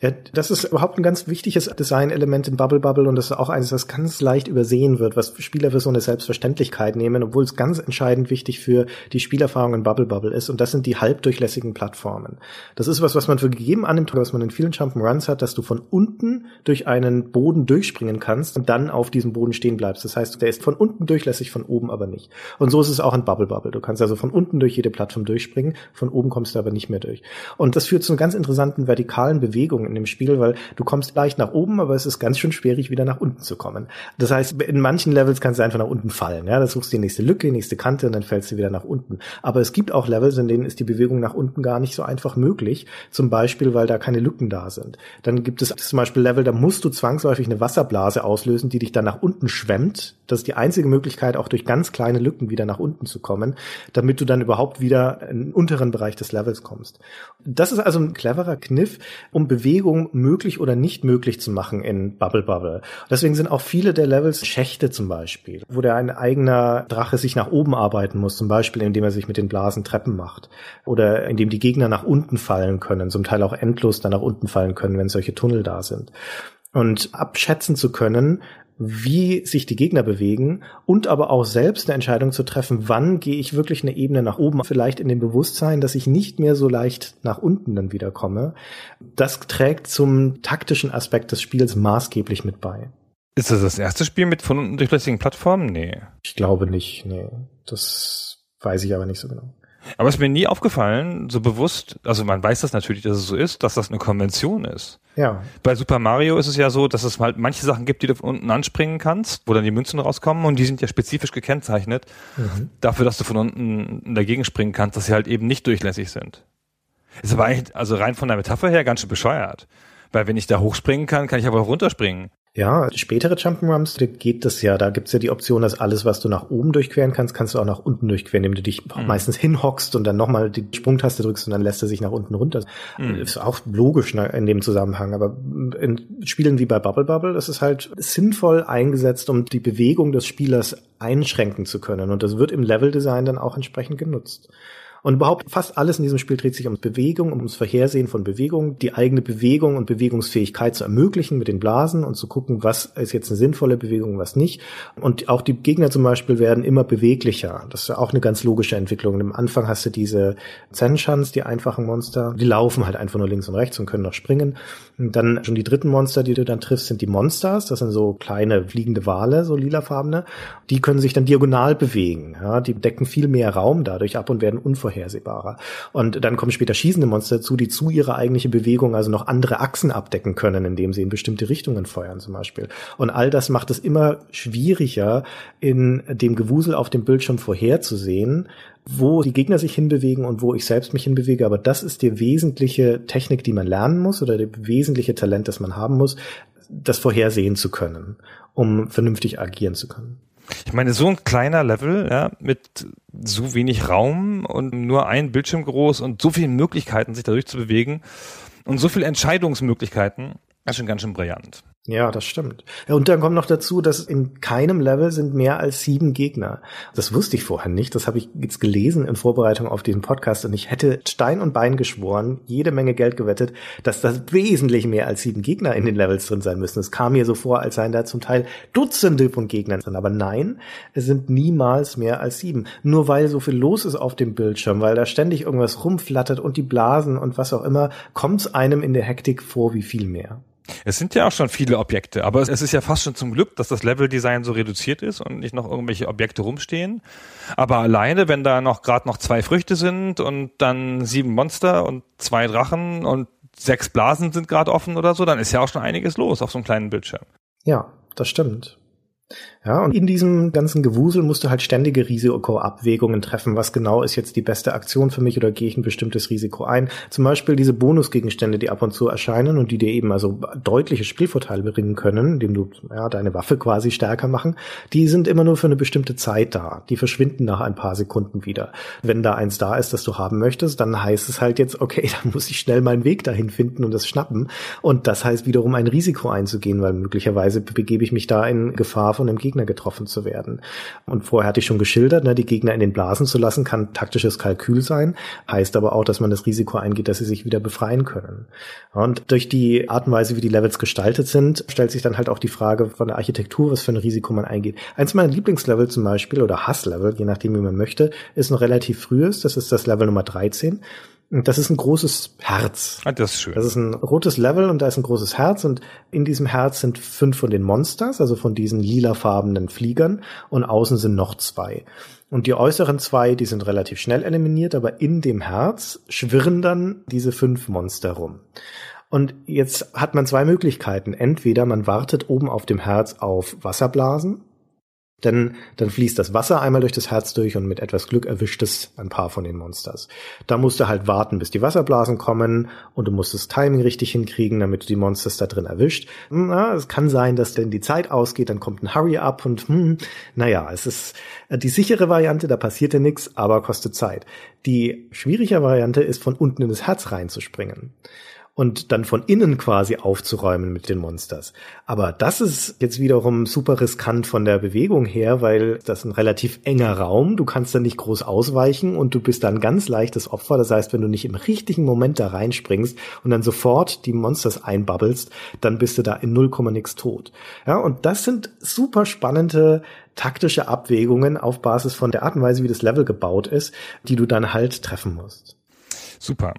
[SPEAKER 4] Ja, das ist überhaupt ein ganz wichtiges Designelement in Bubble Bubble und das ist auch eines, was ganz leicht übersehen wird, was Spieler für so eine Selbstverständlichkeit nehmen, obwohl es ganz entscheidend wichtig für die Spielerfahrung in Bubble Bubble ist und das sind die halbdurchlässigen Plattformen. Das ist was, was man für gegeben annimmt, was man in vielen Jump'n'Runs hat, dass du von unten durch einen Boden durchspringen kannst und dann auf diesem Boden stehen bleibst. Das heißt, der ist von unten durchlässig, von oben aber nicht. Und so ist es auch in Bubble Bubble. Du kannst also von unten durch jede Plattform durchspringen, von oben kommst du aber nicht mehr durch. Und das führt zu einer ganz interessanten vertikalen Bewegung Bewegung in dem Spiel, weil du kommst leicht nach oben, aber es ist ganz schön schwierig, wieder nach unten zu kommen. Das heißt, in manchen Levels kannst du einfach nach unten fallen. Ja, da suchst du die nächste Lücke, die nächste Kante und dann fällst du wieder nach unten. Aber es gibt auch Levels, in denen ist die Bewegung nach unten gar nicht so einfach möglich. Zum Beispiel, weil da keine Lücken da sind. Dann gibt es zum Beispiel Level, da musst du zwangsläufig eine Wasserblase auslösen, die dich dann nach unten schwemmt. Das ist die einzige Möglichkeit, auch durch ganz kleine Lücken wieder nach unten zu kommen, damit du dann überhaupt wieder in den unteren Bereich des Levels kommst. Das ist also ein cleverer Kniff, um Bewegung möglich oder nicht möglich zu machen in Bubble Bubble. Deswegen sind auch viele der Levels Schächte zum Beispiel, wo der ein eigener Drache sich nach oben arbeiten muss, zum Beispiel indem er sich mit den Blasen Treppen macht oder indem die Gegner nach unten fallen können, zum Teil auch endlos dann nach unten fallen können, wenn solche Tunnel da sind und abschätzen zu können, wie sich die Gegner bewegen und aber auch selbst eine Entscheidung zu treffen, wann gehe ich wirklich eine Ebene nach oben, vielleicht in dem Bewusstsein, dass ich nicht mehr so leicht nach unten dann wieder komme. Das trägt zum taktischen Aspekt des Spiels maßgeblich mit bei.
[SPEAKER 3] Ist das das erste Spiel mit von unten durchlässigen Plattformen? Nee.
[SPEAKER 4] Ich glaube nicht, nee. Das weiß ich aber nicht so genau.
[SPEAKER 3] Aber es ist mir nie aufgefallen, so bewusst, also man weiß das natürlich, dass es so ist, dass das eine Konvention ist.
[SPEAKER 4] Ja.
[SPEAKER 3] Bei Super Mario ist es ja so, dass es halt manche Sachen gibt, die du von unten anspringen kannst, wo dann die Münzen rauskommen und die sind ja spezifisch gekennzeichnet mhm. dafür, dass du von unten dagegen springen kannst, dass sie halt eben nicht durchlässig sind. Ist aber eigentlich, also rein von der Metapher her ganz schön bescheuert. Weil wenn ich da hochspringen kann, kann ich aber auch runterspringen.
[SPEAKER 4] Ja, spätere Jump'n'Runs, geht das ja. Da gibt's ja die Option, dass alles, was du nach oben durchqueren kannst, kannst du auch nach unten durchqueren, indem du dich mhm. meistens hinhockst und dann nochmal die Sprungtaste drückst und dann lässt er sich nach unten runter. Mhm. Ist auch logisch ne, in dem Zusammenhang. Aber in Spielen wie bei Bubble Bubble ist es halt sinnvoll eingesetzt, um die Bewegung des Spielers einschränken zu können. Und das wird im Leveldesign dann auch entsprechend genutzt. Und überhaupt fast alles in diesem Spiel dreht sich um Bewegung, ums Vorhersehen von Bewegung, die eigene Bewegung und Bewegungsfähigkeit zu ermöglichen mit den Blasen und zu gucken, was ist jetzt eine sinnvolle Bewegung, was nicht. Und auch die Gegner zum Beispiel werden immer beweglicher. Das ist ja auch eine ganz logische Entwicklung. Am Anfang hast du diese Zenshans, die einfachen Monster, die laufen halt einfach nur links und rechts und können noch springen. Und dann schon die dritten Monster, die du dann triffst, sind die Monsters. Das sind so kleine fliegende Wale, so lilafarbene. Die können sich dann diagonal bewegen. Ja, die decken viel mehr Raum dadurch ab und werden unvorhersehbar unvorhersehbarer. Und dann kommen später schießende Monster dazu, die zu ihrer eigentlichen Bewegung also noch andere Achsen abdecken können, indem sie in bestimmte Richtungen feuern zum Beispiel. Und all das macht es immer schwieriger, in dem Gewusel auf dem Bildschirm vorherzusehen, wo die Gegner sich hinbewegen und wo ich selbst mich hinbewege. Aber das ist die wesentliche Technik, die man lernen muss oder das wesentliche Talent, das man haben muss, das vorhersehen zu können, um vernünftig agieren zu können.
[SPEAKER 3] Ich meine, so ein kleiner Level, ja, mit so wenig Raum und nur ein Bildschirm groß und so vielen Möglichkeiten, sich dadurch zu bewegen und so viele Entscheidungsmöglichkeiten, das ist schon ganz schön brillant.
[SPEAKER 4] Ja, das stimmt. Und dann kommt noch dazu, dass in keinem Level sind mehr als sieben Gegner. Das wusste ich vorher nicht. Das habe ich jetzt gelesen in Vorbereitung auf diesen Podcast und ich hätte Stein und Bein geschworen, jede Menge Geld gewettet, dass das wesentlich mehr als sieben Gegner in den Levels drin sein müssen. Es kam mir so vor, als seien da zum Teil Dutzende von Gegnern drin. Aber nein, es sind niemals mehr als sieben. Nur weil so viel los ist auf dem Bildschirm, weil da ständig irgendwas rumflattert und die Blasen und was auch immer, kommt es einem in der Hektik vor wie viel mehr.
[SPEAKER 3] Es sind ja auch schon viele Objekte, aber es ist ja fast schon zum Glück, dass das Leveldesign so reduziert ist und nicht noch irgendwelche Objekte rumstehen. Aber alleine, wenn da noch gerade noch zwei Früchte sind und dann sieben Monster und zwei Drachen und sechs Blasen sind gerade offen oder so, dann ist ja auch schon einiges los auf so einem kleinen Bildschirm.
[SPEAKER 4] Ja, das stimmt. Ja, und in diesem ganzen Gewusel musst du halt ständige Risikoabwägungen treffen. Was genau ist jetzt die beste Aktion für mich oder gehe ich ein bestimmtes Risiko ein? Zum Beispiel diese Bonusgegenstände, die ab und zu erscheinen und die dir eben also deutliche Spielvorteile bringen können, indem du ja, deine Waffe quasi stärker machen, die sind immer nur für eine bestimmte Zeit da. Die verschwinden nach ein paar Sekunden wieder. Wenn da eins da ist, das du haben möchtest, dann heißt es halt jetzt, okay, dann muss ich schnell meinen Weg dahin finden und das schnappen. Und das heißt wiederum ein Risiko einzugehen, weil möglicherweise begebe ich mich da in Gefahr von einem Gegner Gegner getroffen zu werden. Und vorher hatte ich schon geschildert, ne, die Gegner in den Blasen zu lassen, kann taktisches Kalkül sein, heißt aber auch, dass man das Risiko eingeht, dass sie sich wieder befreien können. Und durch die Art und Weise, wie die Levels gestaltet sind, stellt sich dann halt auch die Frage von der Architektur, was für ein Risiko man eingeht. Eins meiner Lieblingslevel zum Beispiel oder Hasslevel, je nachdem wie man möchte, ist noch relativ frühes, das ist das Level Nummer 13. Das ist ein großes Herz.
[SPEAKER 3] Ah, das ist schön.
[SPEAKER 4] Das ist ein rotes Level und da ist ein großes Herz und in diesem Herz sind fünf von den Monsters, also von diesen lilafarbenen Fliegern und außen sind noch zwei. Und die äußeren zwei, die sind relativ schnell eliminiert, aber in dem Herz schwirren dann diese fünf Monster rum. Und jetzt hat man zwei Möglichkeiten. Entweder man wartet oben auf dem Herz auf Wasserblasen denn dann fließt das Wasser einmal durch das Herz durch und mit etwas Glück erwischt es ein paar von den Monsters. Da musst du halt warten, bis die Wasserblasen kommen und du musst das Timing richtig hinkriegen, damit du die Monsters da drin erwischt. Na, es kann sein, dass denn die Zeit ausgeht, dann kommt ein Hurry-up und hm, naja, es ist äh, die sichere Variante, da passiert ja nichts, aber kostet Zeit. Die schwierige Variante ist, von unten in das Herz reinzuspringen und dann von innen quasi aufzuräumen mit den Monsters. Aber das ist jetzt wiederum super riskant von der Bewegung her, weil das ein relativ enger Raum, du kannst da nicht groß ausweichen und du bist dann ganz leichtes Opfer. Das heißt, wenn du nicht im richtigen Moment da reinspringst und dann sofort die Monsters einbabbelst, dann bist du da in 0, nix tot. Ja, und das sind super spannende taktische Abwägungen auf Basis von der Art und Weise, wie das Level gebaut ist, die du dann halt treffen musst.
[SPEAKER 3] Super.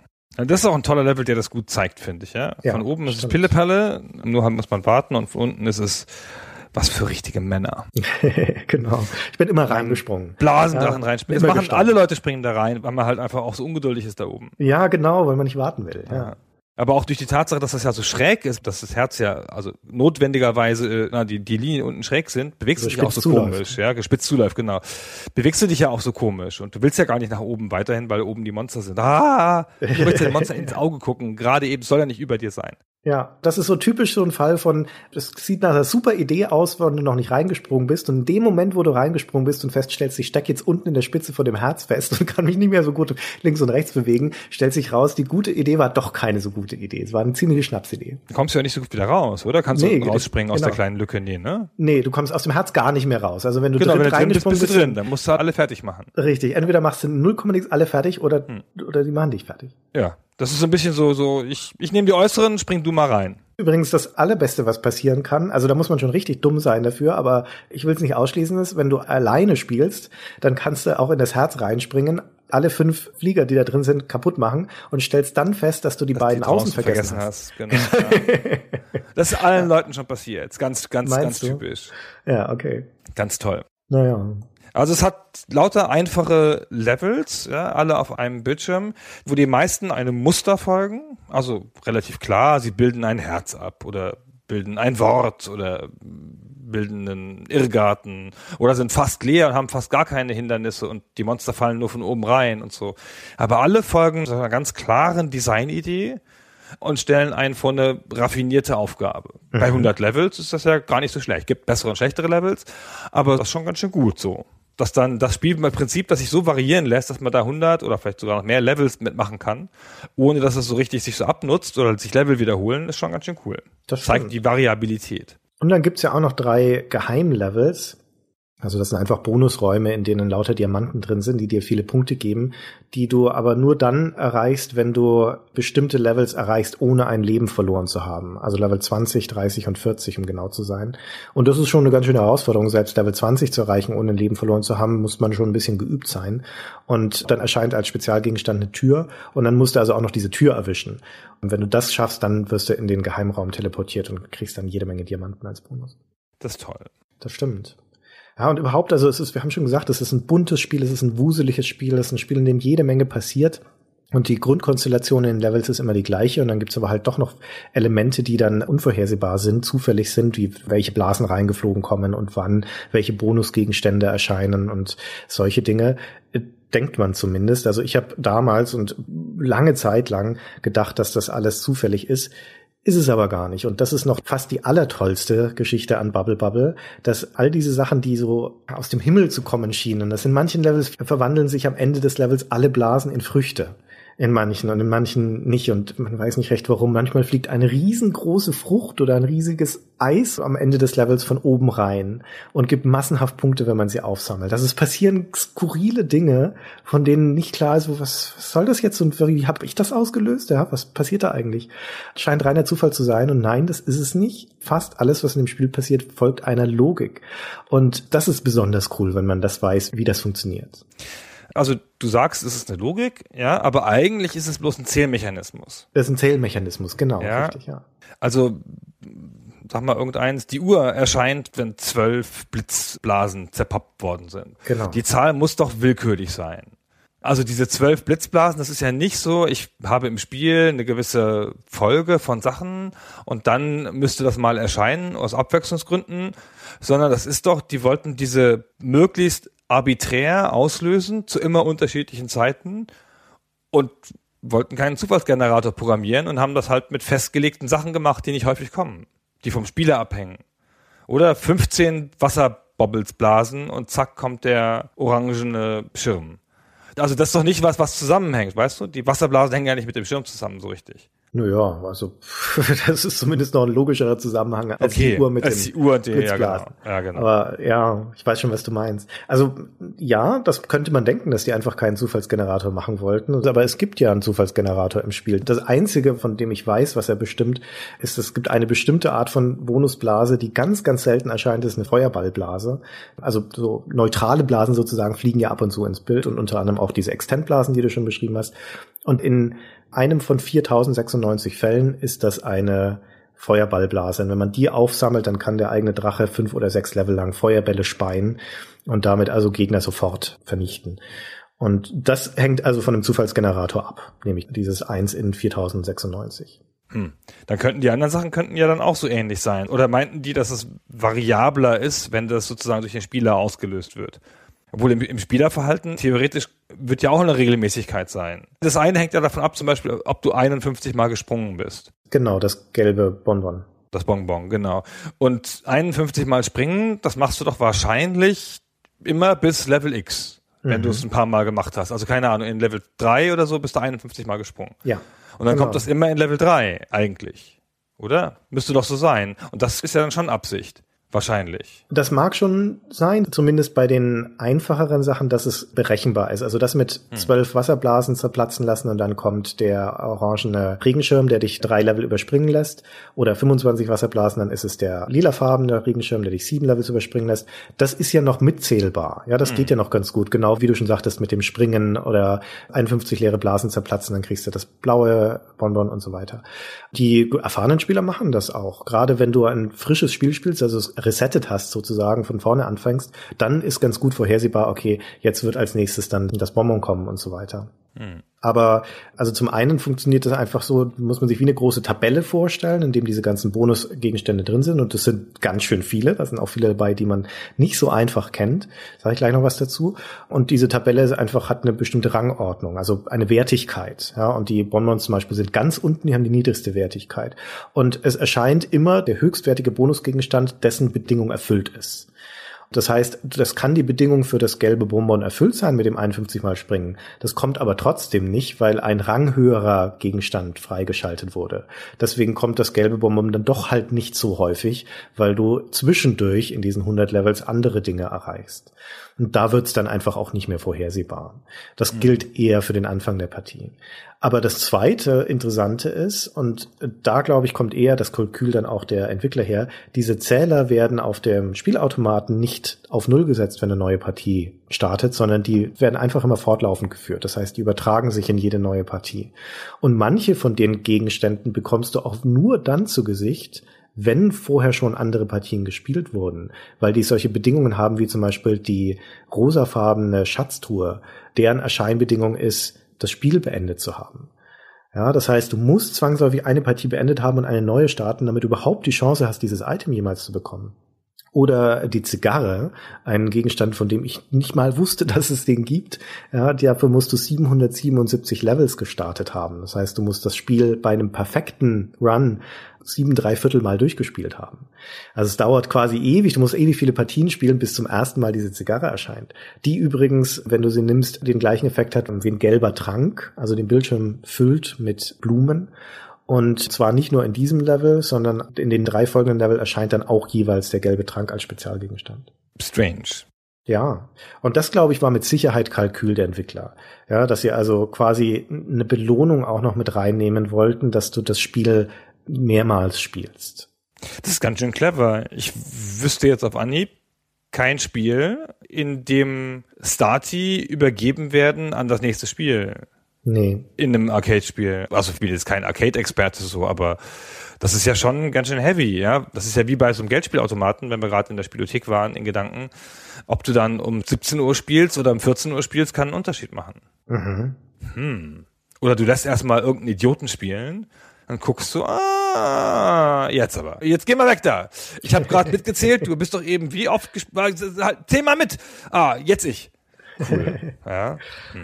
[SPEAKER 3] Das ist auch ein toller Level, der das gut zeigt, finde ich. Ja?
[SPEAKER 4] Ja,
[SPEAKER 3] von oben ist es. Pillepalle, nur muss man warten und von unten ist es was für richtige Männer.
[SPEAKER 4] genau. Ich bin immer reingesprungen.
[SPEAKER 3] Blasendrachen
[SPEAKER 4] Ja,
[SPEAKER 3] reinspringen. Das machen
[SPEAKER 4] gestanden.
[SPEAKER 3] alle Leute springen da rein, weil man halt einfach auch so ungeduldig ist da oben.
[SPEAKER 4] Ja, genau, weil man nicht warten will. Ja.
[SPEAKER 3] Aber auch durch die Tatsache, dass das ja so schräg ist, dass das Herz ja also notwendigerweise äh, na, die die Linien unten schräg sind, bewegst
[SPEAKER 4] Also
[SPEAKER 3] du dich auch so
[SPEAKER 4] zuläuft.
[SPEAKER 3] komisch, ja, gespitzt zuläuft, genau. Bewegst du dich ja auch so komisch und du willst ja gar nicht nach oben weiterhin, weil oben die Monster sind. Ah, du willst den Monster ins Auge gucken. Gerade eben soll er nicht über dir sein.
[SPEAKER 4] Ja, das ist so typisch so ein Fall von, das sieht nach einer super Idee aus, wenn du noch nicht reingesprungen bist. Und in dem Moment, wo du reingesprungen bist und feststellst, ich stecke jetzt unten in der Spitze vor dem Herz fest und kann mich nicht mehr so gut links und rechts bewegen, stellt sich raus, die gute Idee war doch keine so gute Idee. Es war eine ziemliche Schnapsidee.
[SPEAKER 3] Du kommst ja nicht so gut wieder raus, oder? Kannst
[SPEAKER 4] Nee,
[SPEAKER 3] du rausspringen aus
[SPEAKER 4] genau.
[SPEAKER 3] der kleinen Lücke? Nee, ne?
[SPEAKER 4] Nee, du kommst aus dem Herz gar nicht mehr raus. Also wenn du
[SPEAKER 3] Genau,
[SPEAKER 4] drin
[SPEAKER 3] wenn du drin bist,
[SPEAKER 4] reingesprungen
[SPEAKER 3] bist du
[SPEAKER 4] bist,
[SPEAKER 3] drin. Dann musst du alle fertig machen.
[SPEAKER 4] richtig, entweder machst du 0, nix alle fertig oder,
[SPEAKER 3] Hm.
[SPEAKER 4] oder die machen dich fertig.
[SPEAKER 3] Ja. Das ist so ein bisschen so, so, ich, ich nehme die Äußeren, spring du mal rein.
[SPEAKER 4] Übrigens das allerbeste, was passieren kann, also da muss man schon richtig dumm sein dafür, aber ich will es nicht ausschließen, ist, wenn du alleine spielst, dann kannst du auch in das Herz reinspringen, alle fünf Flieger, die da drin sind, kaputt machen und stellst dann fest, dass du die
[SPEAKER 3] Dass
[SPEAKER 4] beiden
[SPEAKER 3] die
[SPEAKER 4] außen vergessen, hast.
[SPEAKER 3] Genau. Ja. Das ist allen Leuten schon passiert. Ganz, ganz,
[SPEAKER 4] Meinst
[SPEAKER 3] ganz
[SPEAKER 4] du?
[SPEAKER 3] typisch.
[SPEAKER 4] Ja, okay.
[SPEAKER 3] Ganz toll.
[SPEAKER 4] Naja.
[SPEAKER 3] Also es hat lauter einfache Levels, ja, alle auf einem Bildschirm, wo die meisten einem Muster folgen. Also relativ klar, sie bilden ein Herz ab oder bilden ein Wort oder bilden einen Irrgarten oder sind fast leer und haben fast gar keine Hindernisse und die Monster fallen nur von oben rein und so. Aber alle folgen so einer ganz klaren Designidee und stellen einen vor eine raffinierte Aufgabe. Bei 100 Levels ist das ja gar nicht so schlecht. Gibt bessere und schlechtere Levels, aber das ist schon ganz schön gut so. Dass dann das Spiel im Prinzip, das sich so variieren lässt, dass man da 100 oder vielleicht sogar noch mehr Levels mitmachen kann, ohne dass es so richtig sich so abnutzt oder sich Level wiederholen, ist schon ganz schön cool.
[SPEAKER 4] Das
[SPEAKER 3] Zeigt die Variabilität.
[SPEAKER 4] Und dann gibt's ja auch noch drei Geheimlevels. Also das sind einfach Bonusräume, in denen lauter Diamanten drin sind, die dir viele Punkte geben, die du aber nur dann erreichst, wenn du bestimmte Levels erreichst, ohne ein Leben verloren zu haben. Also Level 20, 30 und 40, um genau zu sein. Und das ist schon eine ganz schöne Herausforderung. Selbst Level 20 zu erreichen, ohne ein Leben verloren zu haben, muss man schon ein bisschen geübt sein. Und dann erscheint als Spezialgegenstand eine Tür und dann musst du also auch noch diese Tür erwischen. Und wenn du das schaffst, dann wirst du in den Geheimraum teleportiert und kriegst dann jede Menge Diamanten als Bonus.
[SPEAKER 3] Das ist toll.
[SPEAKER 4] Das stimmt. Ja, und überhaupt, also es ist, wir haben schon gesagt, es ist ein buntes Spiel, es ist ein wuseliges Spiel, es ist ein Spiel, in dem jede Menge passiert. Und die Grundkonstellation in Levels ist immer die gleiche. Und dann gibt's aber halt doch noch Elemente, die dann unvorhersehbar sind, zufällig sind, wie welche Blasen reingeflogen kommen und wann, welche Bonusgegenstände erscheinen und solche Dinge. Denkt man zumindest. Also ich habe damals und lange Zeit lang gedacht, dass das alles zufällig ist. Ist es aber gar nicht. Und das ist noch fast die allertollste Geschichte an Bubble Bubble, dass all diese Sachen, die so aus dem Himmel zu kommen schienen, dass in manchen Levels verwandeln sich am Ende des Levels alle Blasen in Früchte. In manchen und in manchen nicht. Und man weiß nicht recht warum. Manchmal fliegt eine riesengroße Frucht oder ein riesiges Eis am Ende des Levels von oben rein und gibt massenhaft Punkte, wenn man sie aufsammelt. Also es passieren skurrile Dinge, von denen nicht klar ist, was, was soll das jetzt und wie habe ich das ausgelöst? Ja, was passiert da eigentlich? Scheint reiner Zufall zu sein und nein, das ist es nicht. Fast alles, was in dem Spiel passiert, folgt einer Logik. Und das ist besonders cool, wenn man das weiß, wie das funktioniert.
[SPEAKER 3] Also du sagst, es ist eine Logik, ja, aber eigentlich ist es bloß ein Zählmechanismus.
[SPEAKER 4] Das ist ein Zählmechanismus, genau,
[SPEAKER 3] Ja.
[SPEAKER 4] richtig, ja.
[SPEAKER 3] Also, sag mal irgendeins, die Uhr erscheint, wenn zwölf Blitzblasen zerpoppt worden sind.
[SPEAKER 4] Genau.
[SPEAKER 3] Die Zahl muss doch willkürlich sein. Also diese zwölf Blitzblasen, das ist ja nicht so, ich habe im Spiel eine gewisse Folge von Sachen und dann müsste das mal erscheinen aus Abwechslungsgründen, sondern das ist doch, die wollten diese möglichst arbiträr auslösen zu immer unterschiedlichen Zeiten und wollten keinen Zufallsgenerator programmieren und haben das halt mit festgelegten Sachen gemacht, die nicht häufig kommen, die vom Spieler abhängen. Oder 15 Wasserbobbles blasen und zack kommt der orangene Schirm. Also das ist doch nicht was, was zusammenhängt, weißt du? Die Wasserblasen hängen ja nicht mit dem Schirm zusammen so richtig.
[SPEAKER 4] Naja, also das ist zumindest noch ein logischerer Zusammenhang als
[SPEAKER 3] Okay,
[SPEAKER 4] die Uhr mit
[SPEAKER 3] als
[SPEAKER 4] dem
[SPEAKER 3] die Uhr, die- ja,
[SPEAKER 4] Blitzblasen.
[SPEAKER 3] genau. Ja, genau.
[SPEAKER 4] Aber ja, ich weiß schon, was du meinst. Also ja, das könnte man denken, dass die einfach keinen Zufallsgenerator machen wollten. Aber es gibt ja einen Zufallsgenerator im Spiel. Das Einzige, von dem ich weiß, was er bestimmt, ist, es gibt eine bestimmte Art von Bonusblase, die ganz, ganz selten erscheint, ist eine Feuerballblase. Also so neutrale Blasen sozusagen fliegen ja ab und zu ins Bild und unter anderem auch diese Extendblasen, die du schon beschrieben hast. Und in einem von 4096 Fällen ist das eine Feuerballblase. Und wenn man die aufsammelt, dann kann der eigene Drache fünf oder sechs Level lang Feuerbälle speien und damit also Gegner sofort vernichten. Und das hängt also von einem Zufallsgenerator ab, nämlich dieses 1 in 4096.
[SPEAKER 3] Hm. Dann könnten die anderen Sachen könnten ja dann auch so ähnlich sein. Oder meinten die, dass es variabler ist, wenn das sozusagen durch den Spieler ausgelöst wird? Obwohl im, im Spielerverhalten theoretisch wird ja auch eine Regelmäßigkeit sein. Das eine hängt ja davon ab, zum Beispiel, ob du 51 Mal gesprungen bist.
[SPEAKER 4] Genau, das gelbe Bonbon.
[SPEAKER 3] Das Bonbon, genau. Und 51 Mal springen, das machst du doch wahrscheinlich immer bis Level X, wenn
[SPEAKER 4] Mhm.
[SPEAKER 3] du es ein paar Mal gemacht hast. Also keine Ahnung, in Level 3 oder so bist du 51 Mal gesprungen.
[SPEAKER 4] Ja.
[SPEAKER 3] Und dann
[SPEAKER 4] Genau.
[SPEAKER 3] kommt das immer in Level 3 eigentlich. Oder? Müsste doch so sein. Und das ist ja dann schon Absicht. Wahrscheinlich.
[SPEAKER 4] Das mag schon sein, zumindest bei den einfacheren Sachen, dass es berechenbar ist. Also das mit zwölf Wasserblasen zerplatzen lassen und dann kommt der orangene Regenschirm, der dich drei Level überspringen lässt. Oder 25 Wasserblasen, dann ist es der lilafarbene Regenschirm, der dich sieben Levels überspringen lässt. Das ist ja noch mitzählbar. Ja, das geht ja noch ganz gut. Genau wie du schon sagtest mit dem Springen oder 51 leere Blasen zerplatzen, dann kriegst du das blaue Bonbon und so weiter. Die erfahrenen Spieler machen das auch. Gerade wenn du ein frisches Spiel spielst, also es resettet hast sozusagen, von vorne anfängst, dann ist ganz gut vorhersehbar, okay, jetzt wird als nächstes dann das Bonbon kommen und so weiter. Aber also zum einen funktioniert das einfach so, muss man sich wie eine große Tabelle vorstellen, in dem diese ganzen Bonusgegenstände drin sind. Und das sind ganz schön viele. Da sind auch viele dabei, die man nicht so einfach kennt. Sage ich gleich noch was dazu. Und diese Tabelle ist einfach hat eine bestimmte Rangordnung, also eine Wertigkeit. Ja, und die Bonbons zum Beispiel sind ganz unten, die haben die niedrigste Wertigkeit. Und es erscheint immer der höchstwertige Bonusgegenstand, dessen Bedingung erfüllt ist. Das heißt, das kann die Bedingung für das gelbe Bonbon erfüllt sein mit dem 51 Mal springen. Das kommt aber trotzdem nicht, weil ein ranghöherer Gegenstand freigeschaltet wurde. Deswegen kommt das gelbe Bonbon dann doch halt nicht so häufig, weil du zwischendurch in diesen 100 Levels andere Dinge erreichst. Und da wird's dann einfach auch nicht mehr vorhersehbar. Das gilt eher für den Anfang der Partie. Aber das zweite Interessante ist, und da glaube ich, kommt eher das Kalkül dann auch der Entwickler her, diese Zähler werden auf dem Spielautomaten nicht auf Null gesetzt, wenn eine neue Partie startet, sondern die werden einfach immer fortlaufend geführt. Das heißt, die übertragen sich in jede neue Partie. Und manche von den Gegenständen bekommst du auch nur dann zu Gesicht, wenn vorher schon andere Partien gespielt wurden, weil die solche Bedingungen haben, wie zum Beispiel die rosafarbene Schatztruhe, deren Erscheinbedingung ist, das Spiel beendet zu haben. Ja, das heißt, du musst zwangsläufig eine Partie beendet haben und eine neue starten, damit du überhaupt die Chance hast, dieses Item jemals zu bekommen. Oder die Zigarre, ein Gegenstand, von dem ich nicht mal wusste, dass es den gibt. Ja, dafür musst du 777 Levels gestartet haben. Das heißt, du musst das Spiel bei einem perfekten Run sieben, drei Viertel Mal durchgespielt haben. Also es dauert quasi ewig, du musst ewig viele Partien spielen, bis zum ersten Mal diese Zigarre erscheint. Die übrigens, wenn du sie nimmst, den gleichen Effekt hat wie ein gelber Trank, also den Bildschirm füllt mit Blumen. Und zwar nicht nur in diesem Level, sondern in den drei folgenden Level erscheint dann auch jeweils der gelbe Trank als Spezialgegenstand.
[SPEAKER 3] Strange.
[SPEAKER 4] Ja, und das glaube ich war mit Sicherheit Kalkül der Entwickler. Ja, dass sie also quasi eine Belohnung auch noch mit reinnehmen wollten, dass du das Spiel mehrmals spielst.
[SPEAKER 3] Das ist ganz schön clever. Ich wüsste jetzt auf Anhieb kein Spiel, in dem Stati übergeben werden an das nächste Spiel.
[SPEAKER 4] Nee.
[SPEAKER 3] In einem Arcade-Spiel. Also ich bin jetzt kein Arcade-Experte so, aber das ist ja schon ganz schön heavy, ja. Das ist ja wie bei so einem Geldspielautomaten, wenn wir gerade in der Spielothek waren, in Gedanken. Ob du dann um 17 Uhr spielst oder um 14 Uhr spielst, kann einen Unterschied machen.
[SPEAKER 4] Mhm.
[SPEAKER 3] Hm. Oder du lässt erstmal irgendeinen Idioten spielen, dann guckst du, ah, jetzt aber. Jetzt geh mal weg da. Ich habe gerade mitgezählt, du bist doch eben wie oft gespielt. Zähl mal mit. Ah, jetzt ich. Cool. Ja.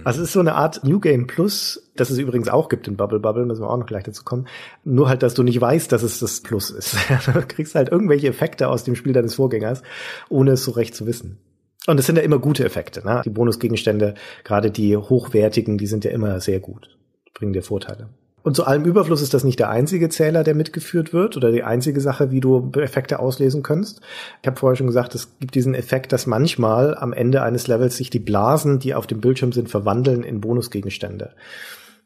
[SPEAKER 4] Also es ist so eine Art New Game Plus, das es übrigens auch gibt in Bubble Bubble, müssen wir auch noch gleich dazu kommen. Nur halt, dass du nicht weißt, dass es das Plus ist. du kriegst halt irgendwelche Effekte aus dem Spiel deines Vorgängers, ohne es so recht zu wissen. Und es sind ja immer gute Effekte. Ne? Die Bonusgegenstände, gerade die hochwertigen, die sind ja immer sehr gut. Bringen dir Vorteile. Und zu allem Überfluss ist das nicht der einzige Zähler, der mitgeführt wird oder die einzige Sache, wie du Effekte auslesen kannst. Ich habe vorher schon gesagt, es gibt diesen Effekt, dass manchmal am Ende eines Levels sich die Blasen, die auf dem Bildschirm sind, verwandeln in Bonusgegenstände.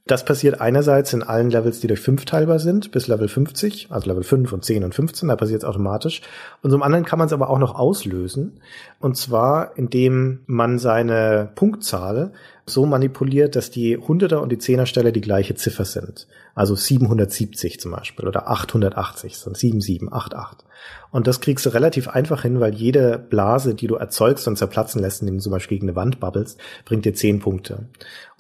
[SPEAKER 4] Das passiert einerseits in allen Levels, die durch fünf teilbar sind, bis Level 50, also Level 5 und 10 und 15, da passiert es automatisch. Und zum anderen kann man es aber auch noch auslösen. Und zwar, indem man seine Punktzahl so manipuliert, dass die 100er und die 10er Stelle die gleiche Ziffer sind. Also 770 zum Beispiel oder 880, so 7788. Und das kriegst du relativ einfach hin, weil jede Blase, die du erzeugst und zerplatzen lässt, indem du zum Beispiel gegen eine Wand babbelst, bringt dir 10 Punkte.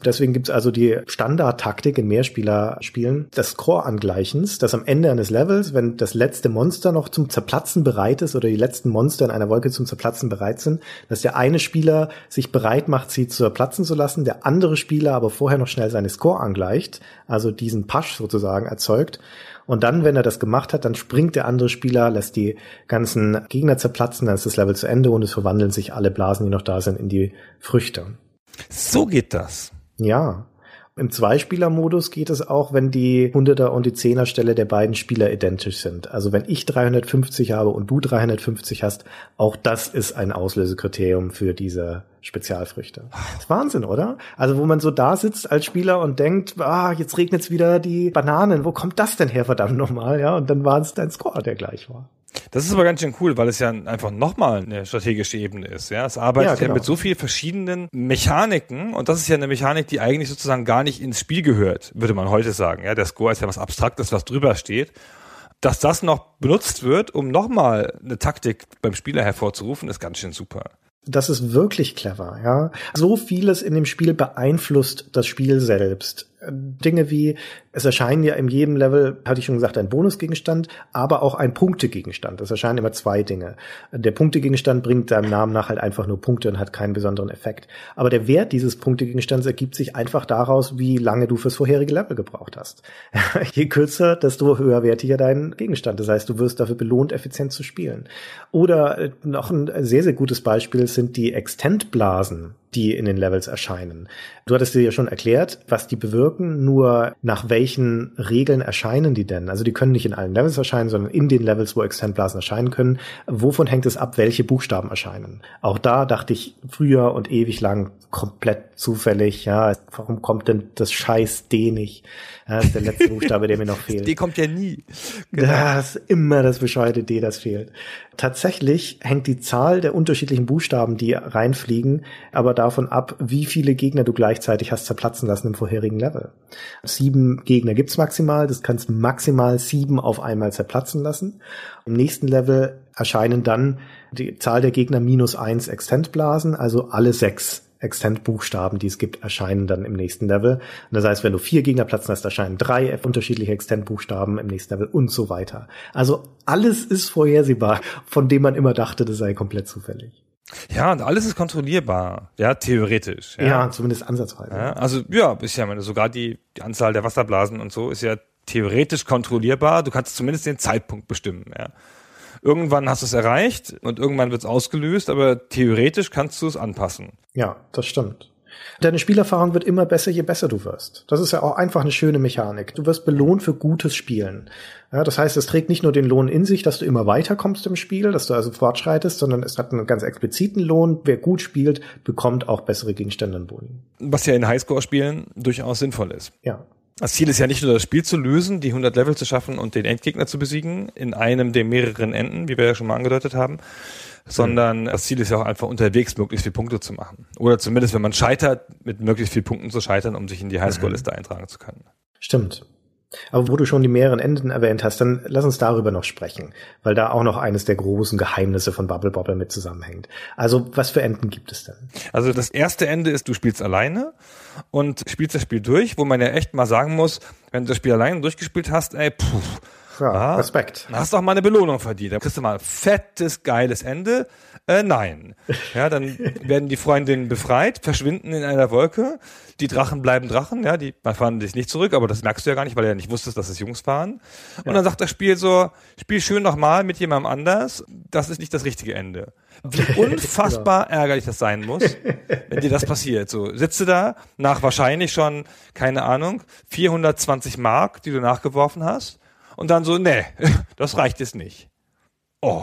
[SPEAKER 4] Und deswegen gibt's also die Standardtaktik in Mehrspielerspielen des Score-Angleichens, dass am Ende eines Levels, wenn das letzte Monster noch zum Zerplatzen bereit ist oder die letzten Monster in einer Wolke zum Zerplatzen bereit sind, dass der eine Spieler sich bereit macht, sie zerplatzen zu lassen, der andere Spieler aber vorher noch schnell seine Score angleicht, also diesen Pasch sozusagen erzeugt. Und dann, wenn er das gemacht hat, dann springt der andere Spieler, lässt die ganzen Gegner zerplatzen, dann ist das Level zu Ende und es verwandeln sich alle Blasen, die noch da sind, in die Früchte.
[SPEAKER 3] So geht das.
[SPEAKER 4] Ja. Im Zweispieler-Modus geht es auch, wenn die 100er und die 10er Stelle der beiden Spieler identisch sind. Also wenn ich 350 habe und du 350 hast, auch das ist ein Auslösekriterium für diese Spezialfrüchte. Das ist Wahnsinn, oder? Also wo man so da sitzt als Spieler und denkt, ah, jetzt regnet's wieder die Bananen. Wo kommt das denn her, verdammt nochmal? Ja, und dann war es dein Score, der gleich war.
[SPEAKER 3] Das ist aber ganz schön cool, weil es ja einfach nochmal eine strategische Ebene ist. Ja, es arbeitet ja, genau. ja mit so vielen verschiedenen Mechaniken und das ist ja eine Mechanik, die eigentlich sozusagen gar nicht ins Spiel gehört, würde man heute sagen. Ja, der Score ist ja was Abstraktes, was drüber steht. Dass das noch benutzt wird, um nochmal eine Taktik beim Spieler hervorzurufen, ist ganz schön super.
[SPEAKER 4] Das ist wirklich clever, ja. So vieles in dem Spiel beeinflusst das Spiel selbst. Dinge wie, es erscheinen ja in jedem Level, hatte ich schon gesagt, ein Bonusgegenstand, aber auch ein Punktegegenstand. Es erscheinen immer zwei Dinge. Der Punktegegenstand bringt seinem Namen nach halt einfach nur Punkte und hat keinen besonderen Effekt. Aber der Wert dieses Punktegegenstands ergibt sich einfach daraus, wie lange du fürs vorherige Level gebraucht hast. Je kürzer, desto höherwertiger dein Gegenstand. Das heißt, du wirst dafür belohnt, effizient zu spielen. Oder äh, noch ein sehr, sehr gutes Beispiel sind die Extendblasen die in den Levels erscheinen. Du hattest dir ja schon erklärt, was die bewirken, nur nach welchen Regeln erscheinen die denn? Also die können nicht in allen Levels erscheinen, sondern in den Levels, wo Extendblasen erscheinen können. Wovon hängt es ab, welche Buchstaben erscheinen? Auch da dachte ich früher und ewig lang komplett zufällig, ja, warum kommt denn das scheiß D nicht? Das ist der letzte Buchstabe, der mir noch fehlt.
[SPEAKER 3] D kommt ja nie.
[SPEAKER 4] Genau. Das ist immer das bescheuerte D, das fehlt. Tatsächlich hängt die Zahl der unterschiedlichen Buchstaben, die reinfliegen, aber davon ab, wie viele Gegner du gleichzeitig hast zerplatzen lassen im vorherigen Level. Sieben Gegner gibt's maximal, das kannst maximal sieben auf einmal zerplatzen lassen. Im nächsten Level erscheinen dann die Zahl der Gegner minus eins Extendblasen, also alle sechs Extend-Buchstaben, die es gibt, erscheinen dann im nächsten Level. Und das heißt, wenn du vier Gegner platzen hast, erscheinen drei unterschiedliche Extend-Buchstaben im nächsten Level und so weiter. Also alles ist vorhersehbar, von dem man immer dachte, das sei komplett zufällig.
[SPEAKER 3] Ja, und alles ist kontrollierbar, ja, theoretisch.
[SPEAKER 4] Ja, ja zumindest ansatzweise.
[SPEAKER 3] Ja, also ja, ist ja meine, sogar die, die Anzahl der Wasserblasen und so ist ja theoretisch kontrollierbar. Du kannst zumindest den Zeitpunkt bestimmen. Ja. Irgendwann hast du es erreicht und irgendwann wird es ausgelöst, aber theoretisch kannst du es anpassen.
[SPEAKER 4] Ja, das stimmt. Deine Spielerfahrung wird immer besser, je besser du wirst. Das ist ja auch einfach eine schöne Mechanik. Du wirst belohnt für gutes Spielen. Ja, das heißt, es trägt nicht nur den Lohn in sich, dass du immer weiterkommst im Spiel, dass du also fortschreitest, sondern es hat einen ganz expliziten Lohn. Wer gut spielt, bekommt auch bessere Gegenstände in Boni.
[SPEAKER 3] Was ja in Highscore-Spielen durchaus sinnvoll ist.
[SPEAKER 4] Ja.
[SPEAKER 3] Das Ziel ist ja nicht nur das Spiel zu lösen, die 100 Level zu schaffen und den Endgegner zu besiegen, in einem der mehreren Enden, wie wir ja schon mal angedeutet haben, sondern das Ziel ist ja auch einfach unterwegs möglichst viele Punkte zu machen. Oder zumindest, wenn man scheitert, mit möglichst vielen Punkten zu scheitern, um sich in die Highscore-Liste eintragen zu können.
[SPEAKER 4] Stimmt. Aber wo du schon die mehreren Enden erwähnt hast, dann lass uns darüber noch sprechen, weil da auch noch eines der großen Geheimnisse von Bubble Bobble mit zusammenhängt. Also, was für Enden gibt es denn?
[SPEAKER 3] Also, das erste Ende ist, du spielst alleine und spielst das Spiel durch, wo man ja echt mal sagen muss, wenn du das Spiel alleine durchgespielt hast, ey, puh,
[SPEAKER 4] ja, ah, Respekt.
[SPEAKER 3] Hast doch mal eine Belohnung verdient. Dann kriegst du mal ein fettes, geiles Ende. Äh, nein. Ja, dann werden die Freundinnen befreit, verschwinden in einer Wolke. Die Drachen bleiben Drachen, ja, die fahren dich nicht zurück, aber das merkst du ja gar nicht, weil du ja nicht wusstest, dass es Jungs waren. Und ja. dann sagt das Spiel so, spiel schön nochmal mit jemandem anders. Das ist nicht das richtige Ende. Wie unfassbar genau. ärgerlich das sein muss, wenn dir das passiert. So, sitzt du da nach wahrscheinlich schon, keine Ahnung, 420 Mark, die du nachgeworfen hast und dann so, nee, das reicht jetzt nicht. Oh.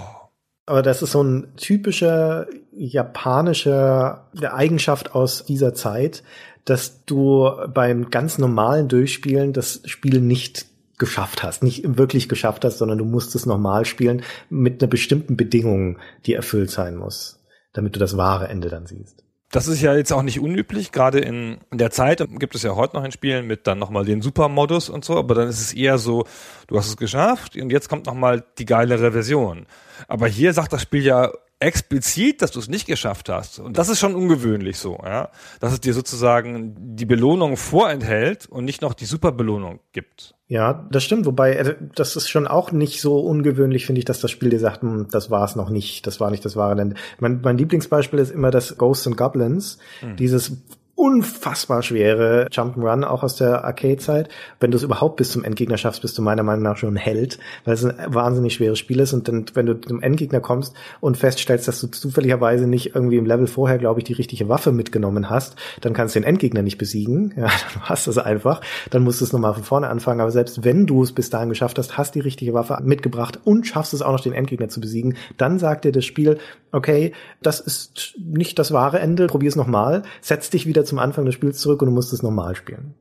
[SPEAKER 4] Aber das ist so ein typischer japanischer Eigenschaft aus dieser Zeit, dass du beim ganz normalen Durchspielen das Spiel nicht geschafft hast, nicht wirklich geschafft hast, sondern du musst es nochmal spielen mit einer bestimmten Bedingung, die erfüllt sein muss, damit du das wahre Ende dann siehst.
[SPEAKER 3] Das ist ja jetzt auch nicht unüblich, gerade in der Zeit gibt es ja heute noch in Spielen mit dann nochmal den Supermodus und so, aber dann ist es eher so, du hast es geschafft und jetzt kommt nochmal die geilere Version. Aber hier sagt das Spiel ja explizit, dass du es nicht geschafft hast. Und das ist schon ungewöhnlich so, ja. Dass es dir sozusagen die Belohnung vorenthält und nicht noch die Superbelohnung gibt.
[SPEAKER 4] Ja, das stimmt. Wobei, äh, das ist schon auch nicht so ungewöhnlich, finde ich, dass das Spiel dir sagt, hm, das war es noch nicht, das war nicht das wahre Ende. Mein, mein Lieblingsbeispiel ist immer das Ghosts and Goblins, hm. dieses unfassbar schwere Jump'n'Run, auch aus der Arcade-Zeit. Wenn du es überhaupt bis zum Endgegner schaffst, bist du meiner Meinung nach schon ein Held, weil es ein wahnsinnig schweres Spiel ist. Und dann, wenn du zum Endgegner kommst und feststellst, dass du zufälligerweise nicht irgendwie im Level vorher, glaube ich, die richtige Waffe mitgenommen hast, dann kannst du den Endgegner nicht besiegen. Ja, dann hast du es einfach. Dann musst du es nochmal von vorne anfangen. Aber selbst wenn du es bis dahin geschafft hast, hast die richtige Waffe mitgebracht und schaffst es auch noch, den Endgegner zu besiegen, dann sagt dir das Spiel, okay, das ist nicht das wahre Ende, probier es nochmal, setz dich wieder zum Anfang des Spiels zurück und du musst es normal spielen.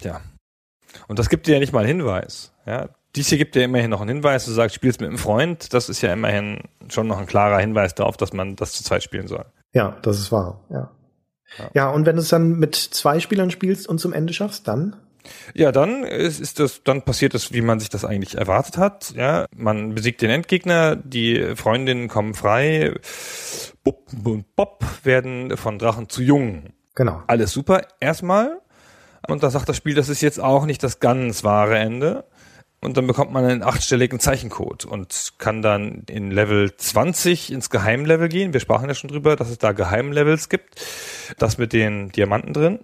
[SPEAKER 3] Ja. Und das gibt dir ja nicht mal einen Hinweis. Ja. Dies hier gibt dir immerhin noch einen Hinweis. Du sagst, spielst mit einem Freund. Das ist ja immerhin schon noch ein klarer Hinweis darauf, dass man das zu zweit spielen soll.
[SPEAKER 4] Ja, das ist wahr. Ja. Ja, ja und wenn du es dann mit zwei Spielern spielst und zum Ende schaffst, dann?
[SPEAKER 3] Ja, dann ist, ist das, dann passiert es, wie man sich das eigentlich erwartet hat. Ja, man besiegt den Endgegner, die Freundinnen kommen frei, Bub und Bob werden von Drachen zu Jungen.
[SPEAKER 4] Genau.
[SPEAKER 3] Alles super, erstmal. Und da sagt das Spiel, das ist jetzt auch nicht das ganz wahre Ende. Und dann bekommt man einen achtstelligen Zeichencode und kann dann in Level 20 ins Geheimlevel gehen. Wir sprachen ja schon drüber, dass es da Geheimlevels gibt. Das mit den Diamanten drin.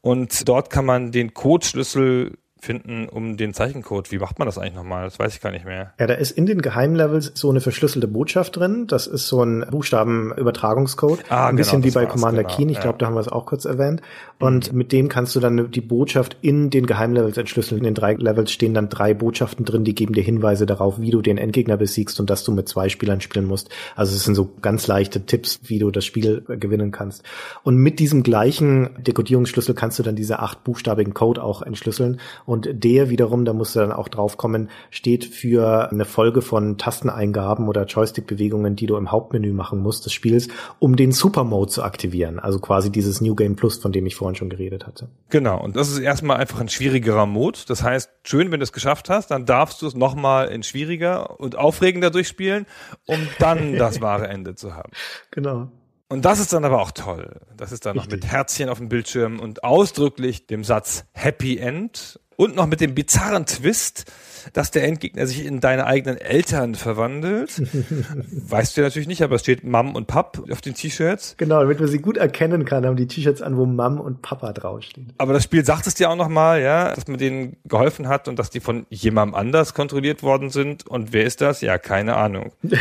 [SPEAKER 3] Und dort kann man den Codeschlüssel finden um den Zeichencode. Wie macht man das eigentlich nochmal? Das weiß ich gar nicht mehr.
[SPEAKER 4] Ja, da ist in den Geheimlevels so eine verschlüsselte Botschaft drin. Das ist so ein Buchstabenübertragungscode. Ah, ein genau, bisschen wie bei Commander genau, Keen. Ich ja. glaube, da haben wir es auch kurz erwähnt. Und mhm. mit dem kannst du dann die Botschaft in den Geheimlevels entschlüsseln. In den drei Levels stehen dann drei Botschaften drin, die geben dir Hinweise darauf, wie du den Endgegner besiegst und dass du mit zwei Spielern spielen musst. Also es sind so ganz leichte Tipps, wie du das Spiel gewinnen kannst. Und mit diesem gleichen Dekodierungsschlüssel kannst du dann diese acht buchstabigen Code auch entschlüsseln und der wiederum, da musst du dann auch drauf kommen, steht für eine Folge von Tasteneingaben oder Joystick-Bewegungen, die du im Hauptmenü machen musst des Spiels, um den Super-Mode zu aktivieren. Also quasi dieses New Game Plus, von dem ich vorhin schon geredet hatte.
[SPEAKER 3] Genau. Und das ist erstmal einfach ein schwierigerer Mode. Das heißt, schön, wenn du es geschafft hast, dann darfst du es nochmal in schwieriger und aufregender durchspielen, um dann das wahre Ende zu haben.
[SPEAKER 4] Genau.
[SPEAKER 3] Und das ist dann aber auch toll. Das ist dann Richtig. noch mit Herzchen auf dem Bildschirm und ausdrücklich dem Satz Happy End und noch mit dem bizarren Twist, dass der Endgegner sich in deine eigenen Eltern verwandelt. weißt du ja natürlich nicht, aber es steht Mom und Pap auf den T-Shirts.
[SPEAKER 4] Genau, damit man sie gut erkennen kann, haben die T-Shirts an, wo Mom und Papa draufstehen.
[SPEAKER 3] Aber das Spiel sagt es dir auch nochmal, ja, dass man denen geholfen hat und dass die von jemandem anders kontrolliert worden sind. Und wer ist das? Ja, keine Ahnung.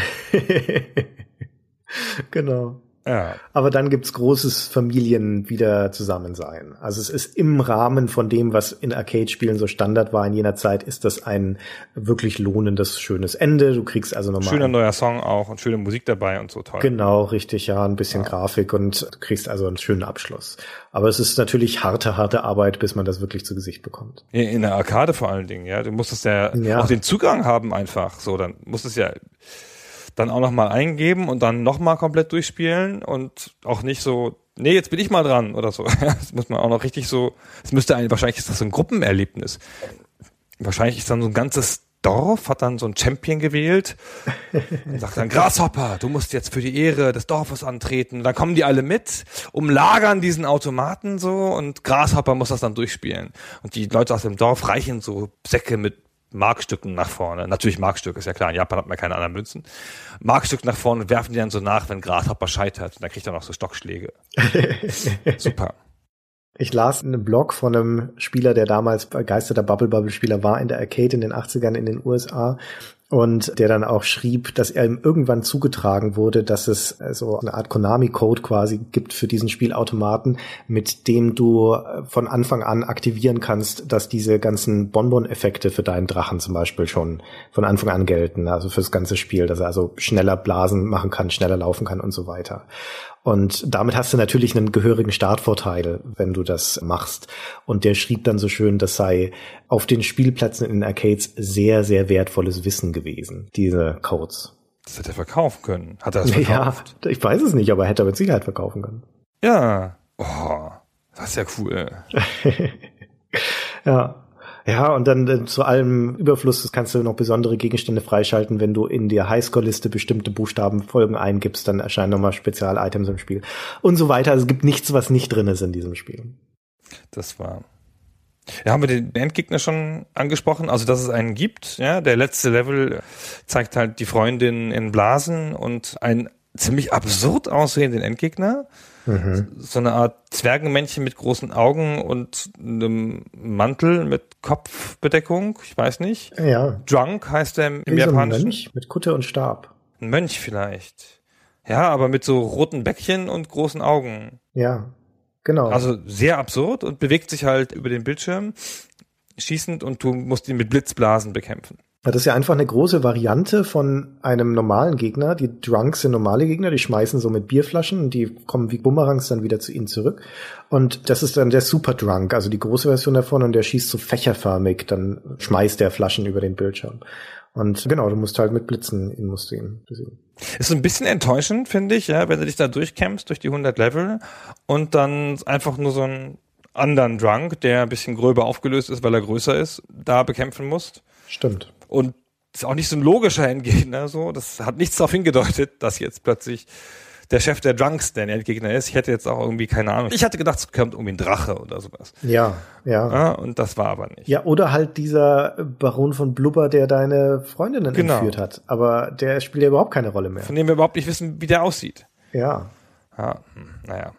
[SPEAKER 4] genau. Ja. Aber dann gibt's großes Familien wieder Zusammensein. Also es ist im Rahmen von dem, was in Arcade-Spielen so Standard war in jener Zeit, ist das ein wirklich lohnendes, schönes Ende. Du kriegst also nochmal.
[SPEAKER 3] Schöner neuer Song auch und schöne Musik dabei und so toll.
[SPEAKER 4] Genau, richtig, ja, ein bisschen ja. Grafik und du kriegst also einen schönen Abschluss. Aber es ist natürlich harte, harte Arbeit, bis man das wirklich zu Gesicht bekommt.
[SPEAKER 3] In der Arcade vor allen Dingen, ja. Du musstest ja, ja. auch den Zugang haben einfach. So, dann musstest ja dann auch nochmal eingeben und dann nochmal komplett durchspielen und auch nicht so, nee, jetzt bin ich mal dran oder so. Das muss man auch noch richtig so, es müsste ein, wahrscheinlich ist das so ein Gruppenerlebnis. Wahrscheinlich ist dann so ein ganzes Dorf, hat dann so ein Champion gewählt und sagt dann, Grashopper, du musst jetzt für die Ehre des Dorfes antreten. Dann kommen die alle mit, umlagern diesen Automaten so und Grashopper muss das dann durchspielen. Und die Leute aus dem Dorf reichen so Säcke mit Markstücken nach vorne. Natürlich Markstücke, ist ja klar. In Japan hat man keine anderen Münzen. Markstück nach vorne und werfen die dann so nach, wenn Grashopper scheitert. Und dann kriegt er noch so Stockschläge. Super.
[SPEAKER 4] Ich las einen Blog von einem Spieler, der damals begeisterter Bubble Bubble Spieler war in der Arcade in den 80ern in den USA und der dann auch schrieb, dass er ihm irgendwann zugetragen wurde, dass es so eine Art Konami-Code quasi gibt für diesen Spielautomaten, mit dem du äh, von Anfang an aktivieren kannst, dass diese ganzen Bonbon-Effekte für deinen Drachen zum Beispiel schon von Anfang an gelten, also fürs ganze Spiel, dass er also schneller Blasen machen kann, schneller laufen kann und so weiter. Und damit hast du natürlich einen gehörigen Startvorteil, wenn du das machst. Und der schrieb dann so schön, das sei auf den Spielplätzen in den Arcades sehr, sehr wertvolles Wissen gewesen, diese Codes.
[SPEAKER 3] Das hätte er verkaufen können. Hat er das verkauft?
[SPEAKER 4] Ja, ich weiß es nicht, aber hätte er mit Sicherheit verkaufen können.
[SPEAKER 3] Ja. Oh, das ist ja cool.
[SPEAKER 4] ja. Ja, und dann äh, zu allem Überfluss kannst du noch besondere Gegenstände freischalten, wenn du in der Highscore-Liste bestimmte Buchstabenfolgen eingibst, dann erscheinen nochmal Spezial-Items im Spiel und so weiter. Also es gibt nichts, was nicht drin ist in diesem Spiel.
[SPEAKER 3] Das war. Ja, haben wir den Endgegner schon angesprochen? Also, dass es einen gibt, ja. Der letzte Level zeigt halt die Freundin in Blasen und einen ziemlich absurd aussehenden Endgegner So eine Art Zwergenmännchen mit großen Augen und einem Mantel mit Kopfbedeckung. Ich weiß nicht.
[SPEAKER 4] Ja.
[SPEAKER 3] Drunk heißt er im,
[SPEAKER 4] Wie so ein
[SPEAKER 3] Japanischen.
[SPEAKER 4] Mönch mit Kutte und Stab.
[SPEAKER 3] Ein Mönch vielleicht. Ja, aber mit so roten Bäckchen und großen Augen.
[SPEAKER 4] Ja, genau.
[SPEAKER 3] Also sehr absurd und bewegt sich halt über den Bildschirm schießend und du musst ihn mit Blitzblasen bekämpfen.
[SPEAKER 4] Das ist ja einfach eine große Variante von einem normalen Gegner. Die Drunks sind normale Gegner, die schmeißen so mit Bierflaschen und die kommen wie Bumerangs dann wieder zu ihnen zurück. Und das ist dann der Super Drunk, also die große Version davon und der schießt so fächerförmig, dann schmeißt der Flaschen über den Bildschirm. Und genau, du musst halt mit Blitzen ihn musst du ihn besiegen.
[SPEAKER 3] Ist so ein bisschen enttäuschend, finde ich, ja, wenn du dich da durchkämpfst durch die 100 Level und dann einfach nur so einen anderen Drunk, der ein bisschen gröber aufgelöst ist, weil er größer ist, da bekämpfen musst.
[SPEAKER 4] Stimmt.
[SPEAKER 3] Und ist auch nicht so ein logischer Endgegner, so. Das hat nichts darauf hingedeutet, dass jetzt plötzlich der Chef der Drunks der Endgegner ist. Ich hätte jetzt auch irgendwie keine Ahnung. Ich hatte gedacht, es kommt irgendwie ein Drache oder sowas.
[SPEAKER 4] Ja, ja.
[SPEAKER 3] Ja, und das war aber nicht.
[SPEAKER 4] Ja, oder halt dieser Baron von Blubber, der deine Freundinnen
[SPEAKER 3] Genau.
[SPEAKER 4] entführt hat. Aber der spielt ja überhaupt keine Rolle mehr.
[SPEAKER 3] Von dem wir überhaupt nicht wissen, wie der aussieht.
[SPEAKER 4] Ja,
[SPEAKER 3] Ja, hm, naja.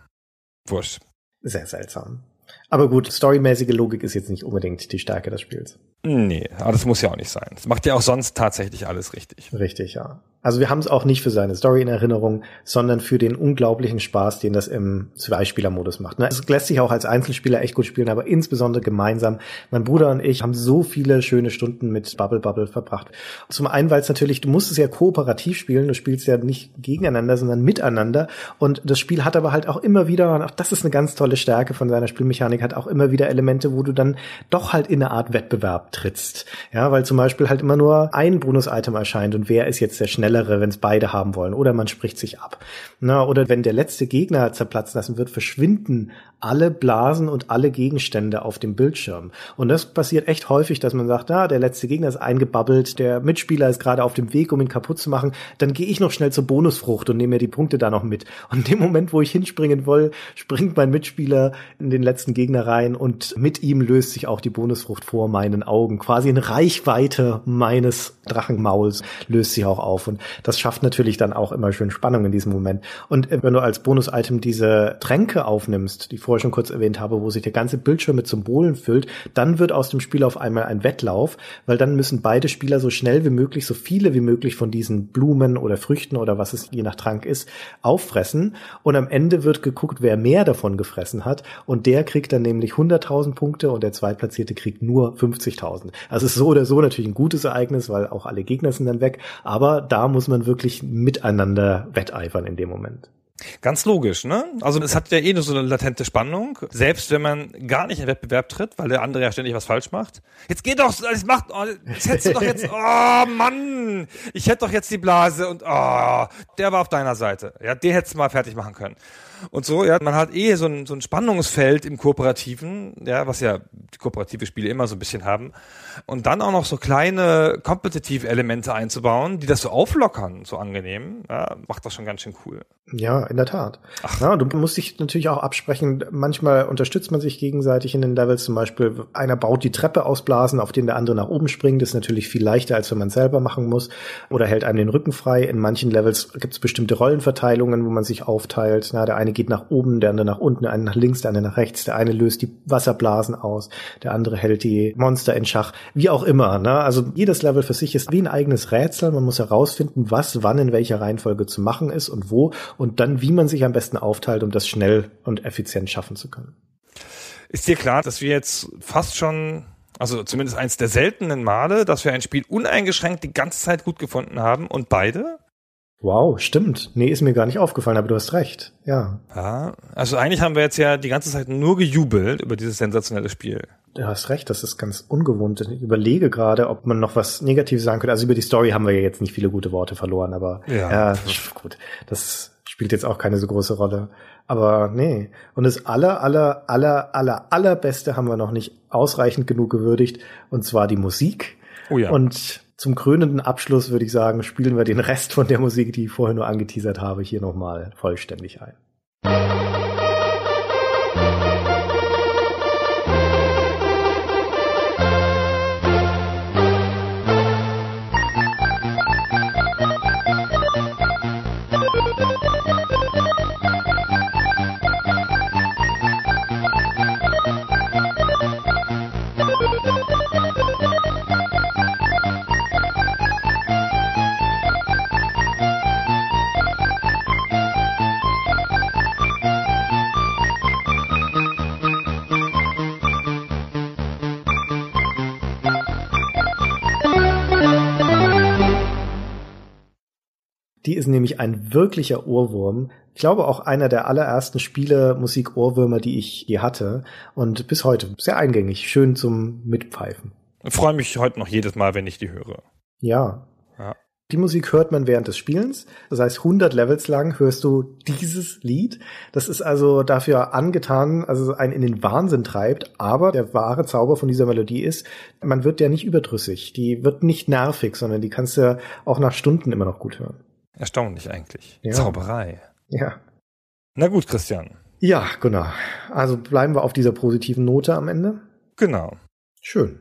[SPEAKER 3] Wurscht.
[SPEAKER 4] sehr seltsam. Aber gut, storymäßige Logik ist jetzt nicht unbedingt die Stärke des Spiels.
[SPEAKER 3] Nee, aber das muss ja auch nicht sein. Das macht ja auch sonst tatsächlich alles richtig.
[SPEAKER 4] Richtig, ja. Also wir haben es auch nicht für seine Story in Erinnerung, sondern für den unglaublichen Spaß, den das im Zweispieler-Modus macht. Ne? Es lässt sich auch als Einzelspieler echt gut spielen, aber insbesondere gemeinsam. Mein Bruder und ich haben so viele schöne Stunden mit Bubble Bubble verbracht. Zum einen, weil es natürlich, du musst es ja kooperativ spielen, du spielst ja nicht gegeneinander, sondern miteinander. Und das Spiel hat aber halt auch immer wieder, und auch das ist eine ganz tolle Stärke von seiner Spielmechanik, hat auch immer wieder Elemente, wo du dann doch halt in eine Art Wettbewerb trittst. Ja, weil zum Beispiel halt immer nur ein Bonus-Item erscheint und wer ist jetzt der Schnellere, wenn es beide haben wollen. Oder man spricht sich ab. Na, oder wenn der letzte Gegner zerplatzen lassen wird, verschwinden alle Blasen und alle Gegenstände auf dem Bildschirm. Und das passiert echt häufig, dass man sagt, ah, der letzte Gegner ist eingebabbelt, der Mitspieler ist gerade auf dem Weg, um ihn kaputt zu machen, dann gehe ich noch schnell zur Bonusfrucht und nehme mir die Punkte da noch mit. Und in dem Moment, wo ich hinspringen will, springt mein Mitspieler in den letzten Gegner rein und mit ihm löst sich auch die Bonusfrucht vor meinen Augen. Quasi in Reichweite meines Drachenmauls löst sie auch auf. Und das schafft natürlich dann auch immer schön Spannung in diesem Moment. Und äh, wenn du als Bonus-Item diese Tränke aufnimmst, die ich vorher schon kurz erwähnt habe, wo sich der ganze Bildschirm mit Symbolen füllt, dann wird aus dem Spiel auf einmal ein Wettlauf, weil dann müssen beide Spieler so schnell wie möglich, so viele wie möglich von diesen Blumen oder Früchten oder was es je nach Trank ist, auffressen. Und am Ende wird geguckt, wer mehr davon gefressen hat. Und der kriegt dann nämlich 100.000 Punkte und der Zweitplatzierte kriegt nur 50.000. Also ist so oder so natürlich ein gutes Ereignis, weil auch alle Gegner sind dann weg. Aber da muss man wirklich miteinander wetteifern in dem Moment.
[SPEAKER 3] Ganz logisch, ne? Also es hat ja eh nur so eine latente Spannung, selbst wenn man gar nicht in Wettbewerb tritt, weil der andere ja ständig was falsch macht. Jetzt geht doch, das macht, oh, das hättest du doch jetzt, oh Mann, ich hätte doch jetzt die Blase und oh, der war auf deiner Seite. Ja, den hättest du mal fertig machen können. Und so, ja, man hat eh so ein, so ein Spannungsfeld im Kooperativen, ja, was ja die kooperative Spiele immer so ein bisschen haben. Und dann auch noch so kleine kompetitive Elemente einzubauen, die das so auflockern, so angenehm, ja, macht das schon ganz schön cool.
[SPEAKER 4] Ja, in der Tat. Ja, du musst dich natürlich auch absprechen. Manchmal unterstützt man sich gegenseitig in den Levels. Zum Beispiel, einer baut die Treppe ausblasen, auf den der andere nach oben springt. Das ist natürlich viel leichter, als wenn man selber machen muss. Oder hält einem den Rücken frei. In manchen Levels gibt es bestimmte Rollenverteilungen, wo man sich aufteilt. Na, der eine geht nach oben, der andere nach unten, der eine nach links, der andere nach rechts. Der eine löst die Wasserblasen aus, der andere hält die Monster in Schach. Wie auch immer. Ne? Also jedes Level für sich ist wie ein eigenes Rätsel. Man muss herausfinden, was wann in welcher Reihenfolge zu machen ist und wo und dann, wie man sich am besten aufteilt, um das schnell und effizient schaffen zu können.
[SPEAKER 3] Ist dir klar, dass wir jetzt fast schon, also zumindest eins der seltenen Male, dass wir ein Spiel uneingeschränkt die ganze Zeit gut gefunden haben und beide?
[SPEAKER 4] Wow, stimmt. Nee, ist mir gar nicht aufgefallen, aber du hast recht. Ja.
[SPEAKER 3] Ja, also eigentlich haben wir jetzt ja die ganze Zeit nur gejubelt über dieses sensationelle Spiel.
[SPEAKER 4] Du hast recht, das ist ganz ungewohnt. Ich überlege gerade, ob man noch was Negatives sagen könnte. Also über die Story haben wir ja jetzt nicht viele gute Worte verloren, aber
[SPEAKER 3] Ja.
[SPEAKER 4] ja, gut. Das spielt jetzt auch keine so große Rolle. Aber nee. Und das aller, aller, aller, aller, allerbeste haben wir noch nicht ausreichend genug gewürdigt. Und zwar die Musik.
[SPEAKER 3] Oh ja.
[SPEAKER 4] Und zum krönenden Abschluss würde ich sagen, spielen wir den Rest von der Musik, die ich vorher nur angeteasert habe, hier nochmal vollständig ein. Nämlich ein wirklicher Ohrwurm. Ich glaube auch einer der allerersten Spiele Musik-Ohrwürmer, die ich je hatte. Und bis heute sehr eingängig, schön zum Mitpfeifen.
[SPEAKER 3] Ich freue mich heute noch jedes Mal, wenn ich die höre.
[SPEAKER 4] Ja.
[SPEAKER 3] Ja.
[SPEAKER 4] Die Musik hört man während des Spielens. Das heißt, 100 Levels lang hörst du dieses Lied. Das ist also dafür angetan, also einen in den Wahnsinn treibt. Aber der wahre Zauber von dieser Melodie ist, man wird ja nicht überdrüssig. Die wird nicht nervig, sondern die kannst du auch nach Stunden immer noch gut hören.
[SPEAKER 3] Erstaunlich eigentlich.
[SPEAKER 4] Ja.
[SPEAKER 3] Zauberei.
[SPEAKER 4] Ja.
[SPEAKER 3] Na gut, Christian.
[SPEAKER 4] Ja, genau. Also bleiben wir auf dieser positiven Note am Ende.
[SPEAKER 3] Genau.
[SPEAKER 4] Schön.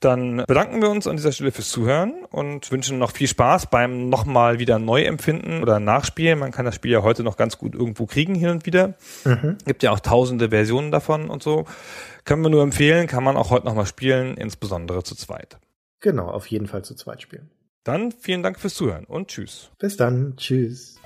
[SPEAKER 3] Dann bedanken wir uns an dieser Stelle fürs Zuhören und wünschen noch viel Spaß beim nochmal wieder neu empfinden oder nachspielen. Man kann das Spiel ja heute noch ganz gut irgendwo kriegen, hin und wieder.
[SPEAKER 4] Mhm.
[SPEAKER 3] Gibt ja auch tausende Versionen davon und so. Können wir nur empfehlen, kann man auch heute nochmal spielen, insbesondere zu zweit.
[SPEAKER 4] Genau, auf jeden Fall zu zweit spielen.
[SPEAKER 3] Dann vielen Dank fürs Zuhören und tschüss.
[SPEAKER 4] Bis dann. Tschüss.